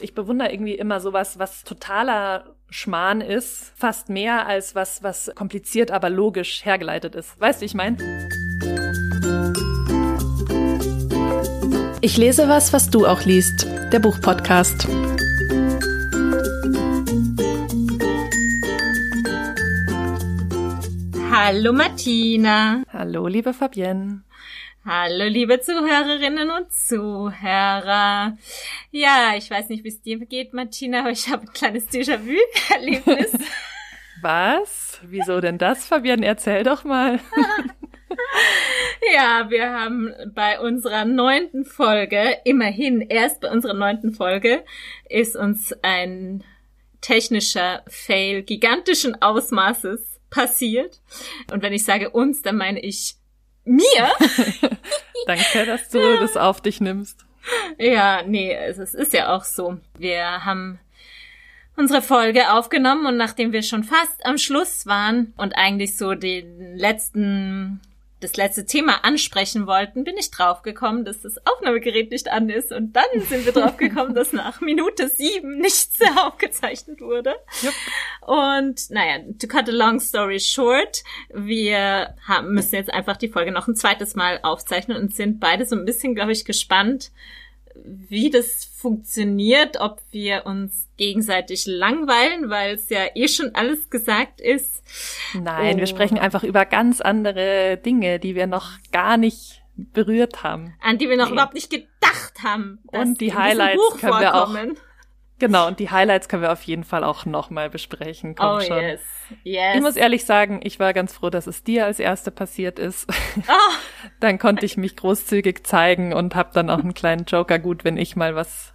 Ich bewundere irgendwie immer sowas, was totaler Schmarrn ist, fast mehr als was, was kompliziert, aber logisch hergeleitet ist. Weißt du, ich meine? Ich lese was, was du auch liest. Der Buchpodcast. Hallo Martina. Hallo, liebe Fabienne. Hallo, liebe Zuhörerinnen und Zuhörer. Ja, ich weiß nicht, wie es dir geht, Martina, aber ich habe ein kleines Déjà-vu-Erlebnis. Was? Wieso denn das, Fabian? Erzähl doch mal. ja, wir haben bei unserer neunten Folge, immerhin erst bei unserer neunten Folge, ist uns ein technischer Fail gigantischen Ausmaßes passiert. Und wenn ich sage uns, dann meine ich mir? Danke, dass du das auf dich nimmst. Ja, nee, es ist ja auch so. Wir haben unsere Folge aufgenommen und nachdem wir schon fast am Schluss waren und eigentlich so den letzten das letzte Thema ansprechen wollten, bin ich draufgekommen, dass das Aufnahmegerät nicht an ist. Und dann sind wir draufgekommen, dass nach Minute sieben nichts aufgezeichnet wurde. Yep. Und naja, to cut a long story short, wir haben, müssen jetzt einfach die Folge noch ein zweites Mal aufzeichnen und sind beide so ein bisschen, glaube ich, gespannt, wie das funktioniert, ob wir uns gegenseitig langweilen, weil es ja eh schon alles gesagt ist. Nein, oh. wir sprechen einfach über ganz andere Dinge, die wir noch gar nicht berührt haben. An die wir noch nee. überhaupt nicht gedacht haben. Und die Highlights können wir auch Genau, und die Highlights können wir auf jeden Fall auch nochmal besprechen. Komm oh, schon. Yes. Yes. Ich muss ehrlich sagen, ich war ganz froh, dass es dir als erste passiert ist. Oh. dann konnte ich mich großzügig zeigen und habe dann auch einen kleinen Joker gut, wenn ich mal was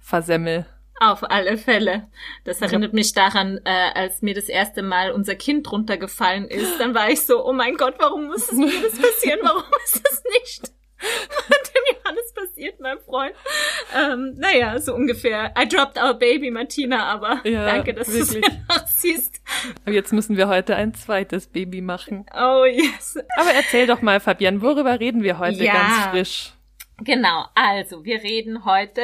versemmel. Auf alle Fälle. Das erinnert ja. mich daran, äh, als mir das erste Mal unser Kind runtergefallen ist. Dann war ich so, oh mein Gott, warum muss es mir das passieren? Warum ist es nicht? Johannes passiert, mein Freund. Ähm, naja, so ungefähr. I dropped our baby, Martina, aber ja, danke, dass du es nachsiehst. Aber jetzt müssen wir heute ein zweites Baby machen. Oh yes. Aber erzähl doch mal, Fabian, worüber reden wir heute ja, ganz frisch? Genau, also wir reden heute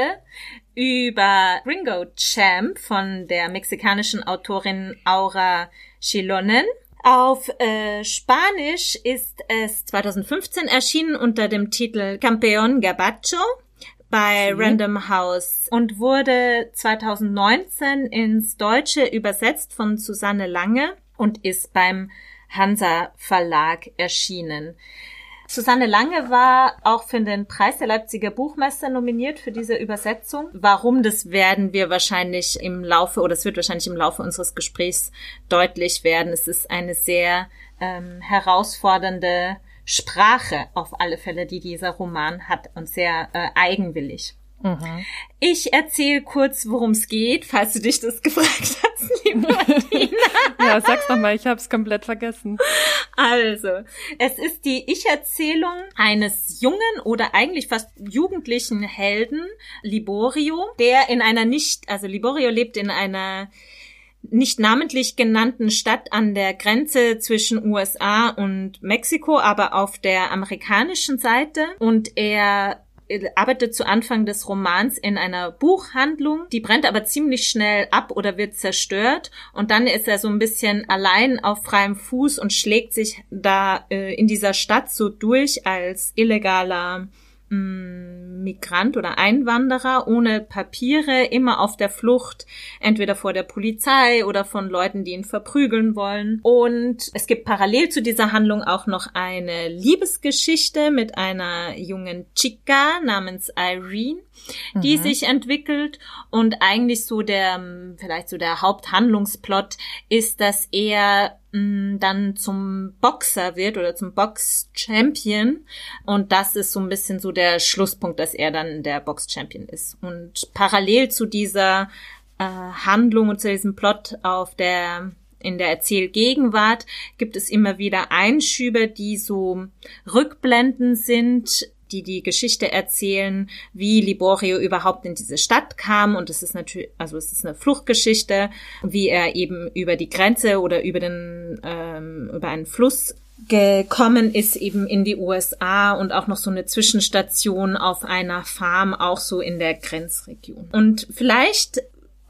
über Ringo Champ von der mexikanischen Autorin Aura Chilonen. Auf äh, Spanisch ist es 2015 erschienen unter dem Titel Campeón Gabacho bei mhm. Random House und wurde 2019 ins Deutsche übersetzt von Susanne Lange und ist beim Hansa Verlag erschienen. Susanne Lange war auch für den Preis der Leipziger Buchmeister nominiert für diese Übersetzung. Warum, das werden wir wahrscheinlich im Laufe, oder es wird wahrscheinlich im Laufe unseres Gesprächs deutlich werden. Es ist eine sehr ähm, herausfordernde Sprache auf alle Fälle, die dieser Roman hat und sehr äh, eigenwillig. Mhm. Ich erzähle kurz, worum es geht, falls du dich das gefragt hast, liebe Martina. ja, sag's nochmal, ich hab's komplett vergessen. Also, es ist die Ich-Erzählung eines jungen oder eigentlich fast jugendlichen Helden, Liborio, der in einer nicht, also Liborio lebt in einer nicht namentlich genannten Stadt an der Grenze zwischen USA und Mexiko, aber auf der amerikanischen Seite. Und er arbeitet zu Anfang des Romans in einer Buchhandlung, die brennt aber ziemlich schnell ab oder wird zerstört. Und dann ist er so ein bisschen allein auf freiem Fuß und schlägt sich da äh, in dieser Stadt so durch als illegaler Migrant oder Einwanderer ohne Papiere, immer auf der Flucht, entweder vor der Polizei oder von Leuten, die ihn verprügeln wollen. Und es gibt parallel zu dieser Handlung auch noch eine Liebesgeschichte mit einer jungen Chica namens Irene, die mhm. sich entwickelt. Und eigentlich so der, vielleicht so der Haupthandlungsplot ist, dass er Mm, dann zum Boxer wird oder zum Box-Champion. Und das ist so ein bisschen so der Schlusspunkt, dass er dann der Box-Champion ist. Und parallel zu dieser äh, Handlung und zu diesem Plot auf der in der Erzählgegenwart gibt es immer wieder Einschübe, die so Rückblenden sind die die Geschichte erzählen, wie Liborio überhaupt in diese Stadt kam. Und es ist natürlich, also es ist eine Fluchtgeschichte, wie er eben über die Grenze oder über den, ähm, über einen Fluss gekommen ist eben in die USA und auch noch so eine Zwischenstation auf einer Farm, auch so in der Grenzregion. Und vielleicht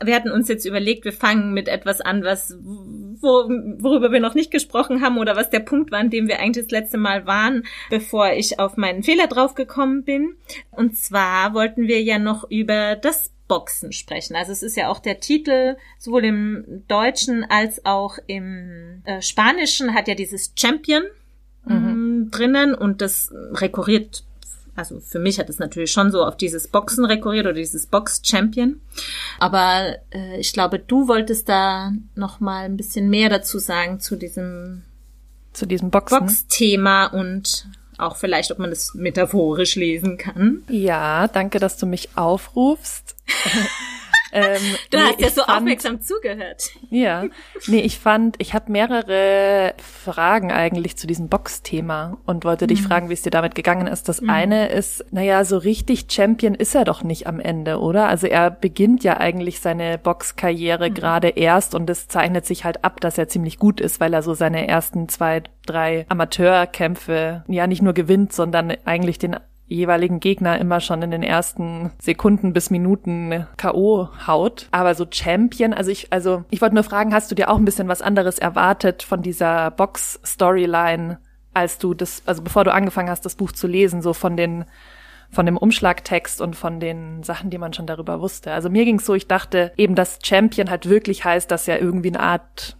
wir hatten uns jetzt überlegt, wir fangen mit etwas an, was wo, worüber wir noch nicht gesprochen haben oder was der Punkt war, an dem wir eigentlich das letzte Mal waren, bevor ich auf meinen Fehler draufgekommen bin. Und zwar wollten wir ja noch über das Boxen sprechen. Also es ist ja auch der Titel, sowohl im Deutschen als auch im äh, Spanischen hat ja dieses Champion mhm. drinnen und das rekurriert also für mich hat es natürlich schon so auf dieses Boxen rekurriert oder dieses Box Champion. Aber äh, ich glaube, du wolltest da noch mal ein bisschen mehr dazu sagen zu diesem zu diesem Boxen. Box-Thema und auch vielleicht, ob man das metaphorisch lesen kann. Ja, danke, dass du mich aufrufst. Ähm, du nee, hast ja so fand, aufmerksam zugehört. Ja, nee, ich fand, ich habe mehrere Fragen eigentlich zu diesem Box-Thema und wollte mhm. dich fragen, wie es dir damit gegangen ist. Das mhm. eine ist, naja, so richtig Champion ist er doch nicht am Ende, oder? Also er beginnt ja eigentlich seine Boxkarriere mhm. gerade erst und es zeichnet sich halt ab, dass er ziemlich gut ist, weil er so seine ersten zwei, drei Amateurkämpfe ja nicht nur gewinnt, sondern eigentlich den jeweiligen Gegner immer schon in den ersten Sekunden bis Minuten K.O. haut. Aber so Champion, also ich, also ich wollte nur fragen, hast du dir auch ein bisschen was anderes erwartet von dieser Box-Storyline, als du das, also bevor du angefangen hast, das Buch zu lesen, so von den von dem Umschlagtext und von den Sachen, die man schon darüber wusste. Also mir ging's so, ich dachte eben, dass Champion halt wirklich heißt, dass ja irgendwie eine Art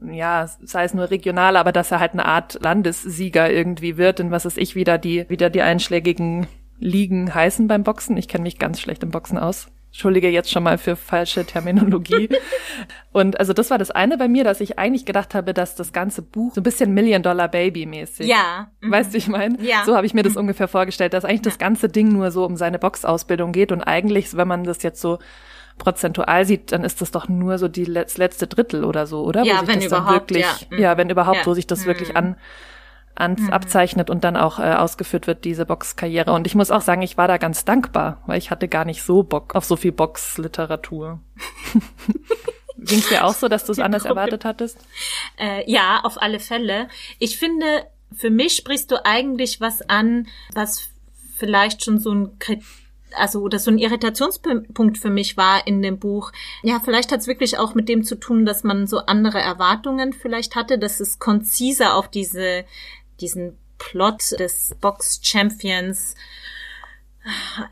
ja, sei es nur regional, aber dass er halt eine Art Landessieger irgendwie wird und was ist ich wieder die, wieder die einschlägigen Ligen heißen beim Boxen. Ich kenne mich ganz schlecht im Boxen aus. Entschuldige jetzt schon mal für falsche Terminologie. und also das war das eine bei mir, dass ich eigentlich gedacht habe, dass das ganze Buch so ein bisschen Million Dollar Baby mäßig. Ja. Mhm. Weißt du, ich meine? Ja. So habe ich mir das mhm. ungefähr vorgestellt, dass eigentlich ja. das ganze Ding nur so um seine Boxausbildung geht und eigentlich, wenn man das jetzt so prozentual sieht, dann ist das doch nur so die das letzte Drittel oder so, oder? Ja, wenn überhaupt. Wirklich, ja. ja. wenn überhaupt, ja. wo sich das mhm. wirklich an, an mhm. abzeichnet und dann auch äh, ausgeführt wird, diese Boxkarriere. Und ich muss auch sagen, ich war da ganz dankbar, weil ich hatte gar nicht so Bock auf so viel Boxliteratur. Ging es dir auch so, dass du es anders erwartet hattest? Äh, ja, auf alle Fälle. Ich finde, für mich sprichst du eigentlich was an, was vielleicht schon so ein Kriterium also oder so ein Irritationspunkt für mich war in dem Buch. Ja, vielleicht hat es wirklich auch mit dem zu tun, dass man so andere Erwartungen vielleicht hatte, dass es konziser auf diese diesen Plot des Box Champions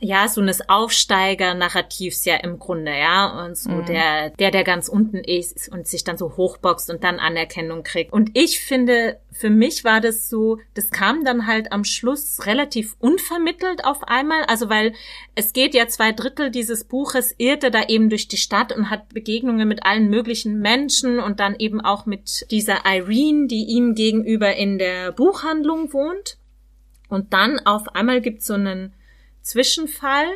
ja, so eines Aufsteiger-Narrativs ja im Grunde, ja, und so mhm. der, der, der ganz unten ist und sich dann so hochboxt und dann Anerkennung kriegt. Und ich finde, für mich war das so, das kam dann halt am Schluss relativ unvermittelt auf einmal, also weil es geht ja zwei Drittel dieses Buches, irrte da eben durch die Stadt und hat Begegnungen mit allen möglichen Menschen und dann eben auch mit dieser Irene, die ihm gegenüber in der Buchhandlung wohnt. Und dann auf einmal gibt's so einen Zwischenfall,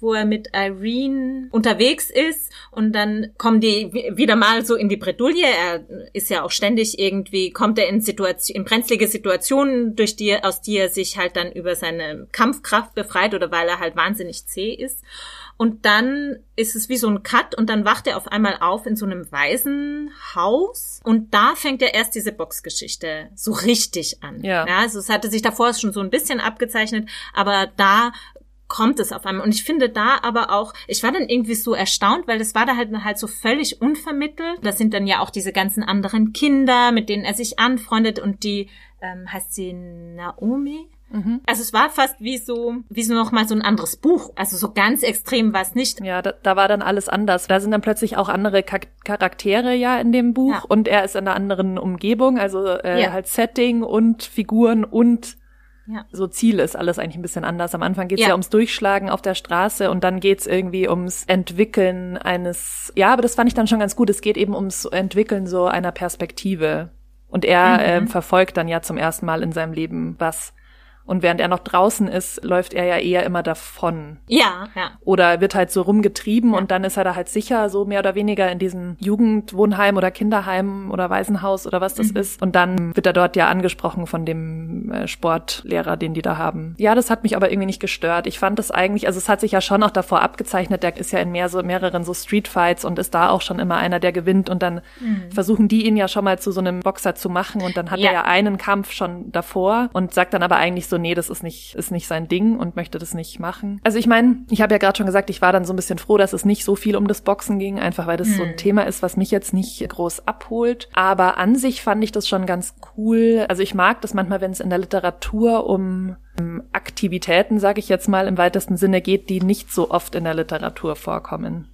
wo er mit Irene unterwegs ist und dann kommen die wieder mal so in die Bredouille. Er ist ja auch ständig irgendwie, kommt er in Situation, in brenzlige Situationen, durch die, aus die er sich halt dann über seine Kampfkraft befreit oder weil er halt wahnsinnig zäh ist. Und dann ist es wie so ein Cut und dann wacht er auf einmal auf in so einem Waisenhaus und da fängt er erst diese Boxgeschichte so richtig an. Ja. ja. Also es hatte sich davor schon so ein bisschen abgezeichnet, aber da kommt es auf einmal. Und ich finde da aber auch, ich war dann irgendwie so erstaunt, weil das war da halt, halt so völlig unvermittelt. Das sind dann ja auch diese ganzen anderen Kinder, mit denen er sich anfreundet und die, ähm, heißt sie Naomi? Mhm. Also es war fast wie so, wie so nochmal so ein anderes Buch. Also so ganz extrem war es nicht. Ja, da, da war dann alles anders. Da sind dann plötzlich auch andere Charaktere ja in dem Buch ja. und er ist in einer anderen Umgebung, also äh, ja. halt Setting und Figuren und ja. So Ziel ist alles eigentlich ein bisschen anders. Am Anfang geht's ja. ja ums Durchschlagen auf der Straße und dann geht's irgendwie ums Entwickeln eines, ja, aber das fand ich dann schon ganz gut. Es geht eben ums Entwickeln so einer Perspektive. Und er mhm. ähm, verfolgt dann ja zum ersten Mal in seinem Leben was. Und während er noch draußen ist, läuft er ja eher immer davon. Ja, ja. Oder wird halt so rumgetrieben ja. und dann ist er da halt sicher, so mehr oder weniger in diesem Jugendwohnheim oder Kinderheim oder Waisenhaus oder was das mhm. ist. Und dann wird er dort ja angesprochen von dem äh, Sportlehrer, den die da haben. Ja, das hat mich aber irgendwie nicht gestört. Ich fand das eigentlich, also es hat sich ja schon auch davor abgezeichnet, der ist ja in mehr so, mehreren so Streetfights und ist da auch schon immer einer, der gewinnt und dann mhm. versuchen die ihn ja schon mal zu so einem Boxer zu machen und dann hat ja. er ja einen Kampf schon davor und sagt dann aber eigentlich so, nee, das ist nicht, ist nicht sein Ding und möchte das nicht machen. Also ich meine, ich habe ja gerade schon gesagt, ich war dann so ein bisschen froh, dass es nicht so viel um das Boxen ging, einfach weil das mhm. so ein mhm. Thema ist, was mich jetzt nicht groß abholt. Aber an sich fand ich das schon ganz cool. Also ich mag das manchmal, wenn es in der Literatur um Aktivitäten, sage ich jetzt mal, im weitesten Sinne geht, die nicht so oft in der Literatur vorkommen.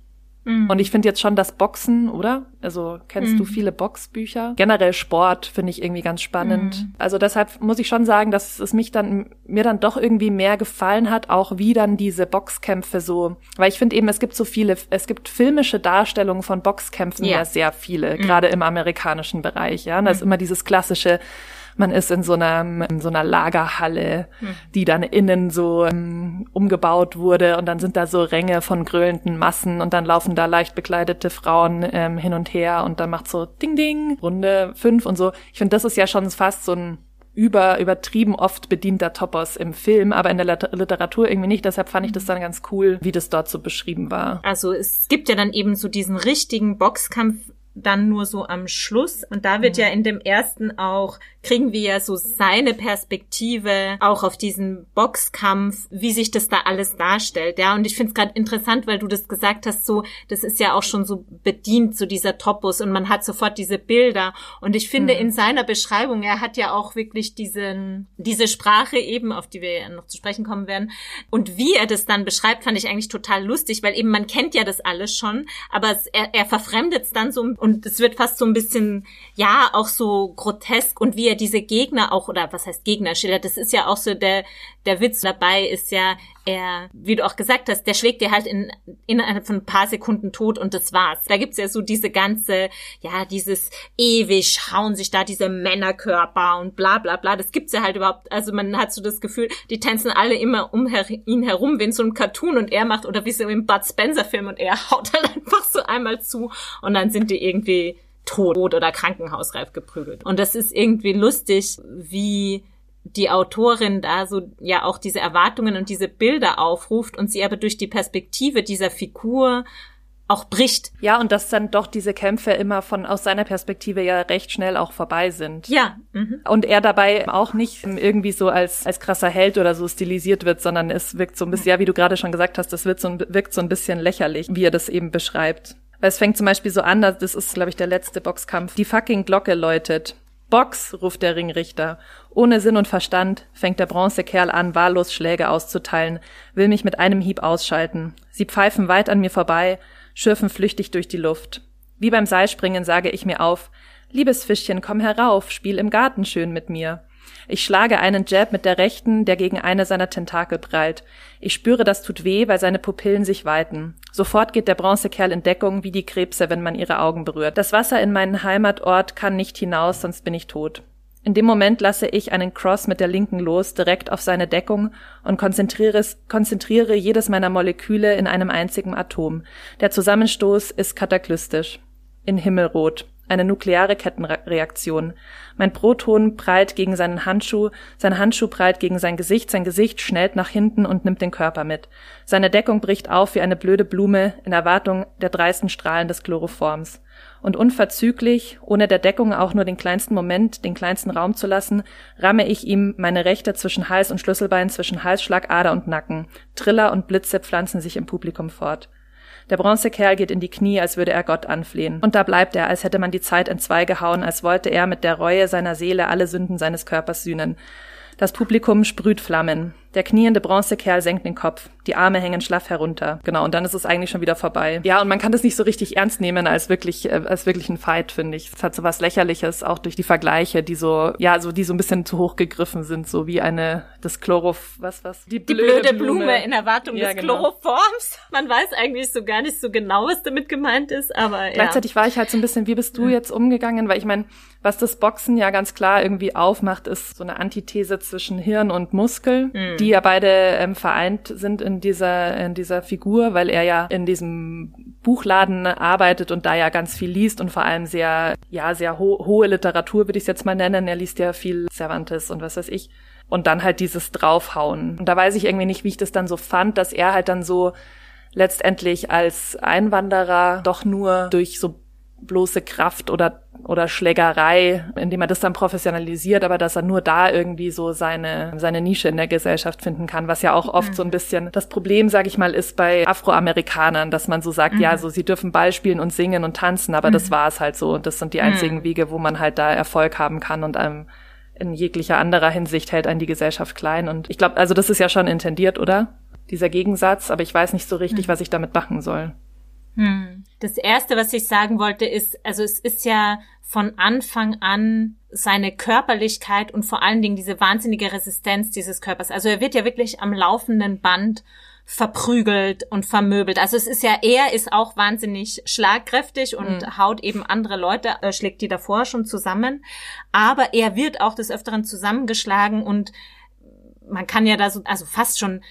Mhm. Und ich finde jetzt schon das Boxen, oder? Also kennst mhm. du viele Boxbücher? Generell Sport finde ich irgendwie ganz spannend. Mhm. Also deshalb muss ich schon sagen, dass es mich dann mir dann doch irgendwie mehr gefallen hat, auch wie dann diese Boxkämpfe so, weil ich finde eben, es gibt so viele, es gibt filmische Darstellungen von Boxkämpfen ja, ja sehr viele, mhm. gerade im amerikanischen Bereich. Ja, und da ist mhm. immer dieses klassische man ist in so einer, in so einer Lagerhalle, hm. die dann innen so um, umgebaut wurde und dann sind da so Ränge von grölenden Massen und dann laufen da leicht bekleidete Frauen ähm, hin und her und dann macht so Ding Ding, Runde fünf und so. Ich finde, das ist ja schon fast so ein über, übertrieben oft bedienter Topos im Film, aber in der Literatur irgendwie nicht. Deshalb fand ich das dann ganz cool, wie das dort so beschrieben war. Also es gibt ja dann eben so diesen richtigen Boxkampf dann nur so am Schluss. Und da wird mhm. ja in dem ersten auch, kriegen wir ja so seine Perspektive auch auf diesen Boxkampf, wie sich das da alles darstellt. Ja, und ich finde es gerade interessant, weil du das gesagt hast, so, das ist ja auch schon so bedient, so dieser Topos und man hat sofort diese Bilder. Und ich finde mhm. in seiner Beschreibung, er hat ja auch wirklich diesen, diese Sprache eben, auf die wir ja noch zu sprechen kommen werden. Und wie er das dann beschreibt, fand ich eigentlich total lustig, weil eben man kennt ja das alles schon, aber es, er, er verfremdet es dann so und es wird fast so ein bisschen, ja, auch so grotesk und wie er diese Gegner auch, oder was heißt Gegner schildert, das ist ja auch so der, der Witz dabei ist ja, er, wie du auch gesagt hast, der schlägt dir halt in, innerhalb von ein paar Sekunden tot und das war's. Da gibt's ja so diese ganze, ja, dieses ewig schauen sich da diese Männerkörper und bla bla bla. Das gibt's ja halt überhaupt. Also man hat so das Gefühl, die tanzen alle immer um her ihn herum, wie in so einem Cartoon und er macht, oder wie so im Bud Spencer Film und er haut dann einfach so einmal zu und dann sind die irgendwie tot oder krankenhausreif geprügelt. Und das ist irgendwie lustig, wie die Autorin da so ja auch diese Erwartungen und diese Bilder aufruft und sie aber durch die Perspektive dieser Figur auch bricht. Ja, und dass dann doch diese Kämpfe immer von aus seiner Perspektive ja recht schnell auch vorbei sind. Ja. Mhm. Und er dabei auch nicht irgendwie so als als krasser Held oder so stilisiert wird, sondern es wirkt so ein bisschen, ja, wie du gerade schon gesagt hast, das wird so ein, wirkt so ein bisschen lächerlich, wie er das eben beschreibt. Weil es fängt zum Beispiel so an, das ist, glaube ich, der letzte Boxkampf. Die fucking Glocke läutet. Box, ruft der Ringrichter. Ohne Sinn und Verstand fängt der Bronzekerl an, wahllos Schläge auszuteilen, will mich mit einem Hieb ausschalten. Sie pfeifen weit an mir vorbei, schürfen flüchtig durch die Luft. Wie beim Seilspringen sage ich mir auf, Liebes Fischchen, komm herauf, spiel im Garten schön mit mir. Ich schlage einen Jab mit der rechten, der gegen eine seiner Tentakel prallt. Ich spüre, das tut weh, weil seine Pupillen sich weiten. Sofort geht der Bronzekerl in Deckung wie die Krebse, wenn man ihre Augen berührt. Das Wasser in meinen Heimatort kann nicht hinaus, sonst bin ich tot. In dem Moment lasse ich einen Cross mit der linken los, direkt auf seine Deckung und konzentriere, konzentriere jedes meiner Moleküle in einem einzigen Atom. Der Zusammenstoß ist kataklystisch. In Himmelrot eine nukleare Kettenreaktion. Mein Proton prallt gegen seinen Handschuh, sein Handschuh prallt gegen sein Gesicht, sein Gesicht schnellt nach hinten und nimmt den Körper mit. Seine Deckung bricht auf wie eine blöde Blume in Erwartung der dreisten Strahlen des Chloroforms. Und unverzüglich, ohne der Deckung auch nur den kleinsten Moment, den kleinsten Raum zu lassen, ramme ich ihm meine Rechte zwischen Hals und Schlüsselbein, zwischen Halsschlagader und Nacken. Triller und Blitze pflanzen sich im Publikum fort. Der Bronzekerl geht in die Knie, als würde er Gott anflehen. Und da bleibt er, als hätte man die Zeit entzwei gehauen, als wollte er mit der Reue seiner Seele alle Sünden seines Körpers sühnen. Das Publikum sprüht Flammen. Der kniende Bronzekerl senkt den Kopf. Die Arme hängen schlaff herunter. Genau, und dann ist es eigentlich schon wieder vorbei. Ja, und man kann das nicht so richtig ernst nehmen als wirklich, äh, als wirklich ein Fight, finde ich. Es hat so was Lächerliches, auch durch die Vergleiche, die so, ja, so, die so ein bisschen zu hoch gegriffen sind, so wie eine, das Chlorof, was, was? Die blöde, die blöde Blume. Blume. in Erwartung ja, des genau. Chloroforms. Man weiß eigentlich so gar nicht so genau, was damit gemeint ist, aber ja. Gleichzeitig war ich halt so ein bisschen, wie bist du jetzt umgegangen? Weil ich meine, was das Boxen ja ganz klar irgendwie aufmacht, ist so eine Antithese zwischen Hirn und Muskel, mhm. die ja beide ähm, vereint sind in dieser, in dieser Figur, weil er ja in diesem Buchladen arbeitet und da ja ganz viel liest und vor allem sehr, ja, sehr ho hohe Literatur, würde ich es jetzt mal nennen. Er liest ja viel Cervantes und was weiß ich. Und dann halt dieses Draufhauen. Und da weiß ich irgendwie nicht, wie ich das dann so fand, dass er halt dann so letztendlich als Einwanderer doch nur durch so bloße Kraft oder oder Schlägerei, indem er das dann professionalisiert, aber dass er nur da irgendwie so seine seine Nische in der Gesellschaft finden kann, was ja auch oft mhm. so ein bisschen das Problem, sage ich mal, ist bei Afroamerikanern, dass man so sagt, mhm. ja, so sie dürfen Ball spielen und singen und tanzen, aber mhm. das war es halt so und das sind die einzigen mhm. Wege, wo man halt da Erfolg haben kann und einem in jeglicher anderer Hinsicht hält einen die Gesellschaft klein und ich glaube, also das ist ja schon intendiert, oder? Dieser Gegensatz, aber ich weiß nicht so richtig, mhm. was ich damit machen soll. Hm. Das erste, was ich sagen wollte, ist, also es ist ja von Anfang an seine Körperlichkeit und vor allen Dingen diese wahnsinnige Resistenz dieses Körpers. Also er wird ja wirklich am laufenden Band verprügelt und vermöbelt. Also es ist ja, er ist auch wahnsinnig schlagkräftig und mhm. haut eben andere Leute, äh, schlägt die davor schon zusammen. Aber er wird auch des Öfteren zusammengeschlagen und man kann ja da so, also fast schon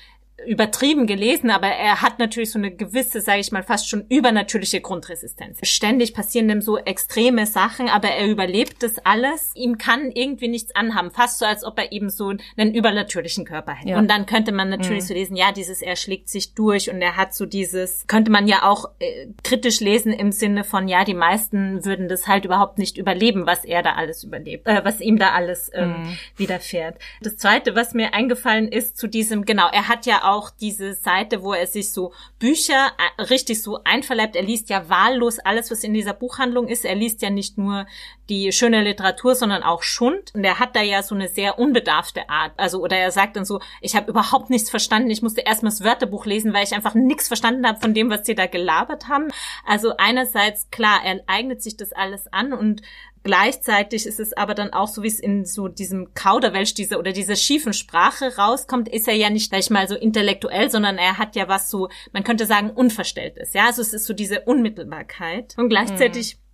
übertrieben gelesen, aber er hat natürlich so eine gewisse, sage ich mal, fast schon übernatürliche Grundresistenz. Ständig passieren ihm so extreme Sachen, aber er überlebt das alles. Ihm kann irgendwie nichts anhaben, fast so, als ob er eben so einen übernatürlichen Körper hätte. Ja. Und dann könnte man natürlich mhm. so lesen, ja, dieses, er schlägt sich durch und er hat so dieses, könnte man ja auch äh, kritisch lesen im Sinne von, ja, die meisten würden das halt überhaupt nicht überleben, was er da alles überlebt, äh, was ihm da alles ähm, mhm. widerfährt. Das zweite, was mir eingefallen ist zu diesem, genau, er hat ja auch diese Seite, wo er sich so Bücher äh, richtig so einverleibt. Er liest ja wahllos alles, was in dieser Buchhandlung ist. Er liest ja nicht nur die schöne Literatur, sondern auch Schund. Und er hat da ja so eine sehr unbedarfte Art. Also, oder er sagt dann so, ich habe überhaupt nichts verstanden. Ich musste erstmal das Wörterbuch lesen, weil ich einfach nichts verstanden habe von dem, was sie da gelabert haben. Also einerseits, klar, er eignet sich das alles an und Gleichzeitig ist es aber dann auch so, wie es in so diesem Kauderwelsch diese oder dieser schiefen Sprache rauskommt, ist er ja nicht gleich mal so intellektuell, sondern er hat ja was so, man könnte sagen, unverstelltes. Ja, also es ist so diese Unmittelbarkeit. Und gleichzeitig mhm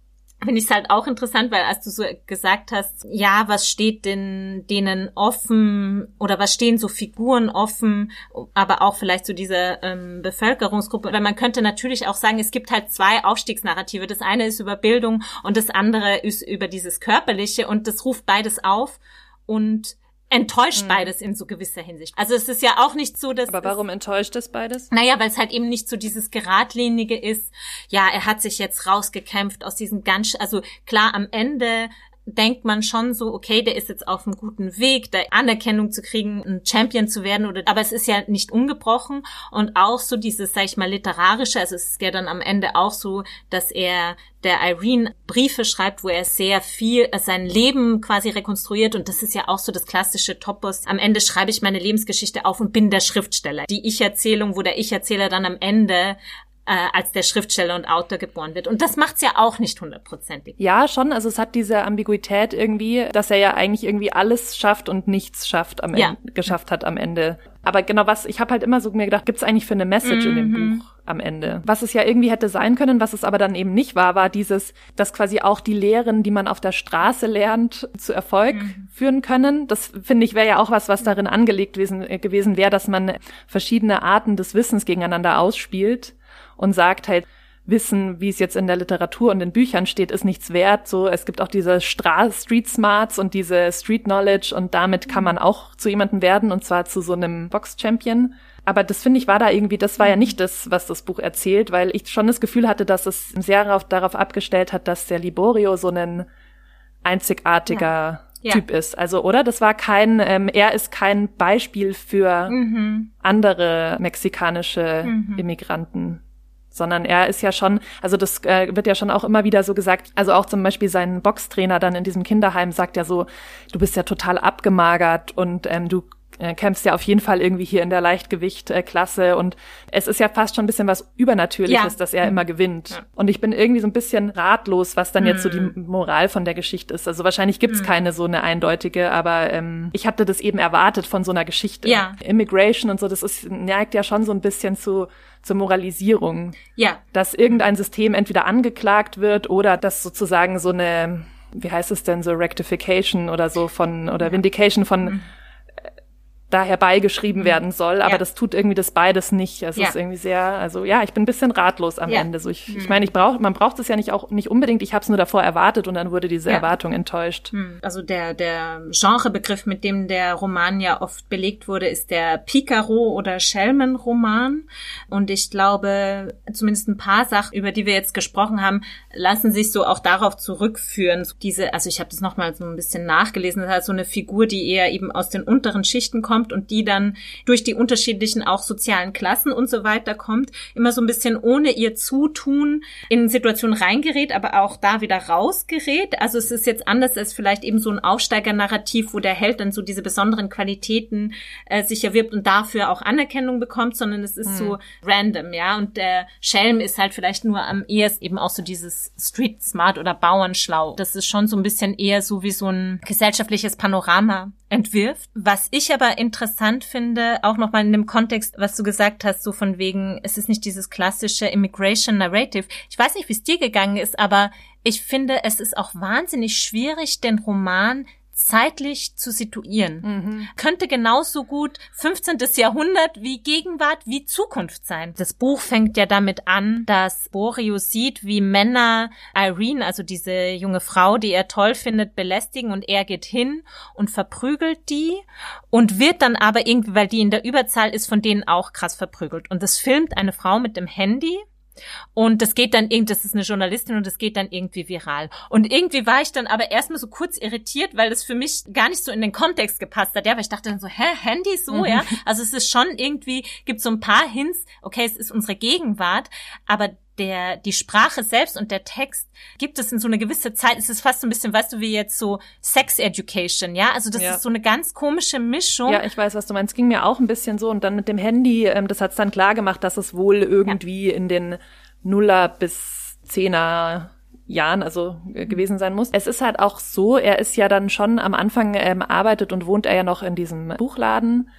finde ich es halt auch interessant, weil als du so gesagt hast, ja, was steht denn denen offen oder was stehen so Figuren offen, aber auch vielleicht so diese ähm, Bevölkerungsgruppe, weil man könnte natürlich auch sagen, es gibt halt zwei Aufstiegsnarrative. Das eine ist über Bildung und das andere ist über dieses Körperliche und das ruft beides auf und enttäuscht mhm. beides in so gewisser Hinsicht. Also es ist ja auch nicht so, dass. Aber warum enttäuscht es beides? Naja, weil es halt eben nicht so dieses geradlinige ist. Ja, er hat sich jetzt rausgekämpft aus diesem ganz, also klar, am Ende denkt man schon so, okay, der ist jetzt auf einem guten Weg, da Anerkennung zu kriegen, ein Champion zu werden oder, aber es ist ja nicht ungebrochen und auch so dieses, sag ich mal, literarische, also es ist ja dann am Ende auch so, dass er der Irene Briefe schreibt, wo er sehr viel äh, sein Leben quasi rekonstruiert und das ist ja auch so das klassische Topos. Am Ende schreibe ich meine Lebensgeschichte auf und bin der Schriftsteller. Die Ich-Erzählung, wo der Ich-Erzähler dann am Ende äh, als der Schriftsteller und Autor geboren wird. Und das macht's ja auch nicht hundertprozentig. Ja, schon. Also es hat diese Ambiguität irgendwie, dass er ja eigentlich irgendwie alles schafft und nichts schafft am ja. Ende, geschafft hat am Ende. Aber genau was, ich habe halt immer so mir gedacht, gibt's eigentlich für eine Message mhm. in dem mhm. Buch am Ende? Was es ja irgendwie hätte sein können, was es aber dann eben nicht war, war dieses, dass quasi auch die Lehren, die man auf der Straße lernt, zu Erfolg mhm. führen können. Das finde ich wäre ja auch was, was darin angelegt gewesen, äh, gewesen wäre, dass man verschiedene Arten des Wissens gegeneinander ausspielt und sagt halt, Wissen, wie es jetzt in der Literatur und in Büchern steht, ist nichts wert. So, es gibt auch diese Stra Street Smarts und diese Street Knowledge und damit kann man auch zu jemandem werden und zwar zu so einem Box Champion. Aber das finde ich war da irgendwie, das war ja nicht das, was das Buch erzählt, weil ich schon das Gefühl hatte, dass es sehr darauf, darauf abgestellt hat, dass der Liborio so ein einzigartiger ja. Typ ist. Also, oder? Das war kein, ähm, er ist kein Beispiel für mhm. andere mexikanische mhm. Immigranten sondern er ist ja schon, also das äh, wird ja schon auch immer wieder so gesagt, also auch zum Beispiel sein Boxtrainer dann in diesem Kinderheim sagt ja so, du bist ja total abgemagert und ähm, du äh, kämpfst ja auf jeden Fall irgendwie hier in der Leichtgewicht-Klasse und es ist ja fast schon ein bisschen was Übernatürliches, ja. dass er immer gewinnt. Ja. Und ich bin irgendwie so ein bisschen ratlos, was dann mhm. jetzt so die mhm. Moral von der Geschichte ist. Also wahrscheinlich gibt's mhm. keine so eine eindeutige, aber ähm, ich hatte das eben erwartet von so einer Geschichte. Ja. Immigration und so, das ist, neigt ja schon so ein bisschen zu zur Moralisierung. Ja. Dass irgendein System entweder angeklagt wird oder dass sozusagen so eine, wie heißt es denn, so Rectification oder so von, oder Vindication von mhm da herbeigeschrieben mhm. werden soll, aber ja. das tut irgendwie das beides nicht. Es ja. ist irgendwie sehr, also ja, ich bin ein bisschen ratlos am ja. Ende. So ich, mhm. ich meine, ich brauch, man braucht es ja nicht auch nicht unbedingt. Ich habe es nur davor erwartet und dann wurde diese Erwartung enttäuscht. Mhm. Also der der Genrebegriff, mit dem der Roman ja oft belegt wurde, ist der Picaro oder Schelmenroman. Und ich glaube, zumindest ein paar Sachen, über die wir jetzt gesprochen haben, lassen sich so auch darauf zurückführen. Diese, also ich habe das nochmal so ein bisschen nachgelesen. Das ist so eine Figur, die eher eben aus den unteren Schichten kommt kommt und die dann durch die unterschiedlichen auch sozialen Klassen und so weiter kommt, immer so ein bisschen ohne ihr Zutun in Situationen reingerät, aber auch da wieder rausgerät. Also es ist jetzt anders als vielleicht eben so ein Aufsteigernarrativ, wo der Held dann so diese besonderen Qualitäten äh, sich erwirbt und dafür auch Anerkennung bekommt, sondern es ist hm. so random, ja. Und der Schelm ist halt vielleicht nur am ehesten eben auch so dieses Street Smart oder Bauernschlau. Das ist schon so ein bisschen eher so wie so ein gesellschaftliches Panorama entwirft. Was ich aber interessant finde, auch nochmal in dem Kontext, was du gesagt hast, so von wegen, es ist nicht dieses klassische Immigration Narrative. Ich weiß nicht, wie es dir gegangen ist, aber ich finde, es ist auch wahnsinnig schwierig, den Roman zeitlich zu situieren. Mhm. Könnte genauso gut 15. Jahrhundert wie Gegenwart wie Zukunft sein. Das Buch fängt ja damit an, dass Boreas sieht, wie Männer Irene, also diese junge Frau, die er toll findet, belästigen und er geht hin und verprügelt die und wird dann aber irgendwie, weil die in der Überzahl ist, von denen auch krass verprügelt. Und das filmt eine Frau mit dem Handy und das geht dann irgendwie, das ist eine Journalistin und das geht dann irgendwie viral. Und irgendwie war ich dann aber erstmal so kurz irritiert, weil das für mich gar nicht so in den Kontext gepasst hat. Ja, weil ich dachte dann so, hä, Handy so, mhm. ja? Also es ist schon irgendwie, gibt so ein paar Hints, okay, es ist unsere Gegenwart, aber der, die Sprache selbst und der Text gibt es in so eine gewisse Zeit, es ist fast so ein bisschen, weißt du, wie jetzt so Sex Education, ja? Also das ja. ist so eine ganz komische Mischung. Ja, ich weiß, was du meinst. Es ging mir auch ein bisschen so und dann mit dem Handy, ähm, das hat's dann klar gemacht, dass es wohl irgendwie ja. in den Nuller bis Zehner Jahren also äh, gewesen sein muss. Es ist halt auch so, er ist ja dann schon am Anfang ähm, arbeitet und wohnt er ja noch in diesem Buchladen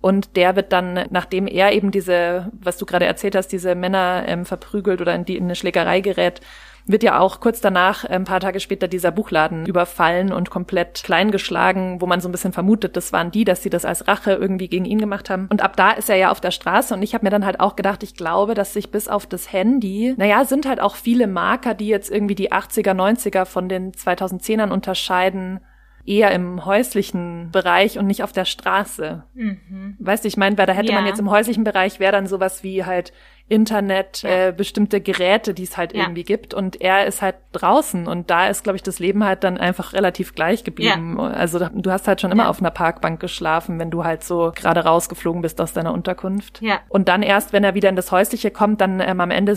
und der wird dann, nachdem er eben diese, was du gerade erzählt hast, diese Männer ähm, verprügelt oder in, die, in eine Schlägerei gerät, wird ja auch kurz danach, ein paar Tage später, dieser Buchladen überfallen und komplett kleingeschlagen, wo man so ein bisschen vermutet, das waren die, dass sie das als Rache irgendwie gegen ihn gemacht haben. Und ab da ist er ja auf der Straße und ich habe mir dann halt auch gedacht, ich glaube, dass sich bis auf das Handy, naja, sind halt auch viele Marker, die jetzt irgendwie die 80er, 90er von den 2010ern unterscheiden, eher im häuslichen Bereich und nicht auf der Straße. Mhm. Weißt du, ich meine, weil da hätte ja. man jetzt im häuslichen Bereich wäre dann sowas wie halt Internet, ja. äh, bestimmte Geräte, die es halt ja. irgendwie gibt. Und er ist halt draußen und da ist, glaube ich, das Leben halt dann einfach relativ gleich geblieben. Ja. Also du hast halt schon immer auf einer Parkbank geschlafen, wenn du halt so gerade rausgeflogen bist aus deiner Unterkunft. Ja. Und dann erst, wenn er wieder in das Häusliche kommt, dann ähm, am Ende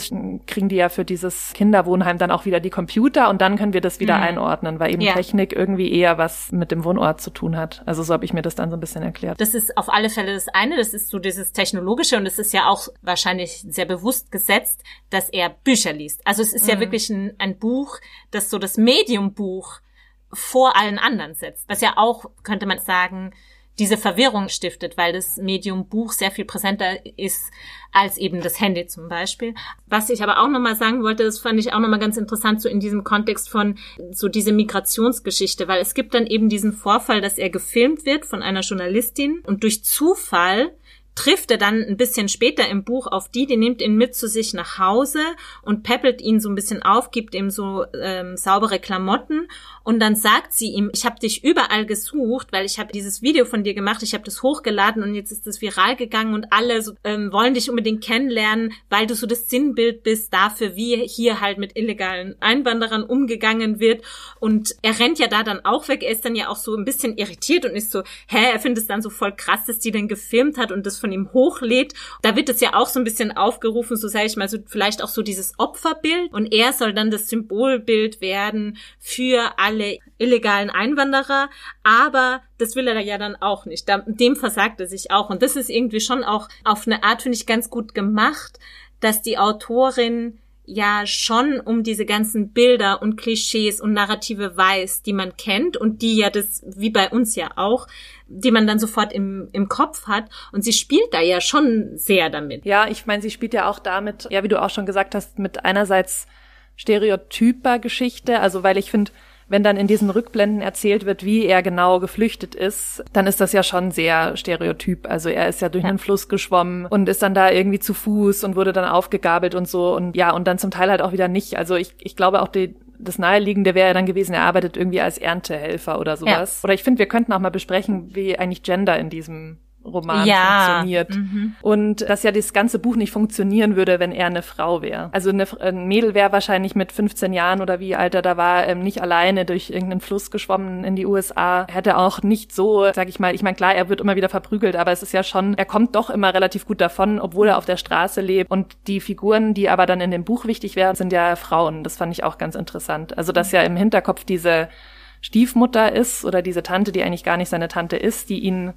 kriegen die ja für dieses Kinderwohnheim dann auch wieder die Computer und dann können wir das wieder mhm. einordnen, weil eben Technik irgendwie eher was mit dem Wohnort zu tun hat. Also so habe ich mir das dann so ein bisschen erklärt. Das ist auf alle Fälle das eine, das ist so dieses Technologische und es ist ja auch wahrscheinlich sehr bewusst gesetzt, dass er Bücher liest. Also es ist mhm. ja wirklich ein, ein Buch, das so das Mediumbuch vor allen anderen setzt. Was ja auch, könnte man sagen, diese Verwirrung stiftet, weil das Medium Buch sehr viel präsenter ist als eben das Handy zum Beispiel. Was ich aber auch nochmal sagen wollte, das fand ich auch nochmal ganz interessant, so in diesem Kontext von so diese Migrationsgeschichte, weil es gibt dann eben diesen Vorfall, dass er gefilmt wird von einer Journalistin und durch Zufall trifft er dann ein bisschen später im Buch auf die, die nimmt ihn mit zu sich nach Hause und peppelt ihn so ein bisschen auf, gibt ihm so ähm, saubere Klamotten und dann sagt sie ihm, ich habe dich überall gesucht, weil ich habe dieses Video von dir gemacht, ich habe das hochgeladen und jetzt ist das viral gegangen und alle so, ähm, wollen dich unbedingt kennenlernen, weil du so das Sinnbild bist dafür, wie hier halt mit illegalen Einwanderern umgegangen wird. Und er rennt ja da dann auch weg, er ist dann ja auch so ein bisschen irritiert und ist so, hä, er findet es dann so voll krass, dass die den gefilmt hat und das von von ihm hochlädt. Da wird es ja auch so ein bisschen aufgerufen, so sage ich mal, so vielleicht auch so dieses Opferbild. Und er soll dann das Symbolbild werden für alle illegalen Einwanderer. Aber das will er ja dann auch nicht. Dem versagt er sich auch. Und das ist irgendwie schon auch auf eine Art, finde ich, ganz gut gemacht, dass die Autorin ja schon um diese ganzen Bilder und Klischees und Narrative weiß, die man kennt und die ja das, wie bei uns ja auch, die man dann sofort im, im Kopf hat. Und sie spielt da ja schon sehr damit. Ja, ich meine, sie spielt ja auch damit, ja, wie du auch schon gesagt hast, mit einerseits stereotyper Geschichte, also weil ich finde, wenn dann in diesen Rückblenden erzählt wird, wie er genau geflüchtet ist, dann ist das ja schon sehr stereotyp. Also er ist ja durch ja. einen Fluss geschwommen und ist dann da irgendwie zu Fuß und wurde dann aufgegabelt und so und ja, und dann zum Teil halt auch wieder nicht. Also ich, ich glaube auch die, das Naheliegende wäre ja dann gewesen, er arbeitet irgendwie als Erntehelfer oder sowas. Ja. Oder ich finde, wir könnten auch mal besprechen, wie eigentlich Gender in diesem Roman ja. funktioniert. Mhm. Und dass ja das ganze Buch nicht funktionieren würde, wenn er eine Frau wäre. Also eine, ein Mädel wäre wahrscheinlich mit 15 Jahren oder wie alt er da war, ähm, nicht alleine durch irgendeinen Fluss geschwommen in die USA. Hätte auch nicht so, sag ich mal, ich meine, klar, er wird immer wieder verprügelt, aber es ist ja schon, er kommt doch immer relativ gut davon, obwohl er auf der Straße lebt. Und die Figuren, die aber dann in dem Buch wichtig werden, sind ja Frauen. Das fand ich auch ganz interessant. Also, dass ja im Hinterkopf diese Stiefmutter ist oder diese Tante, die eigentlich gar nicht seine Tante ist, die ihn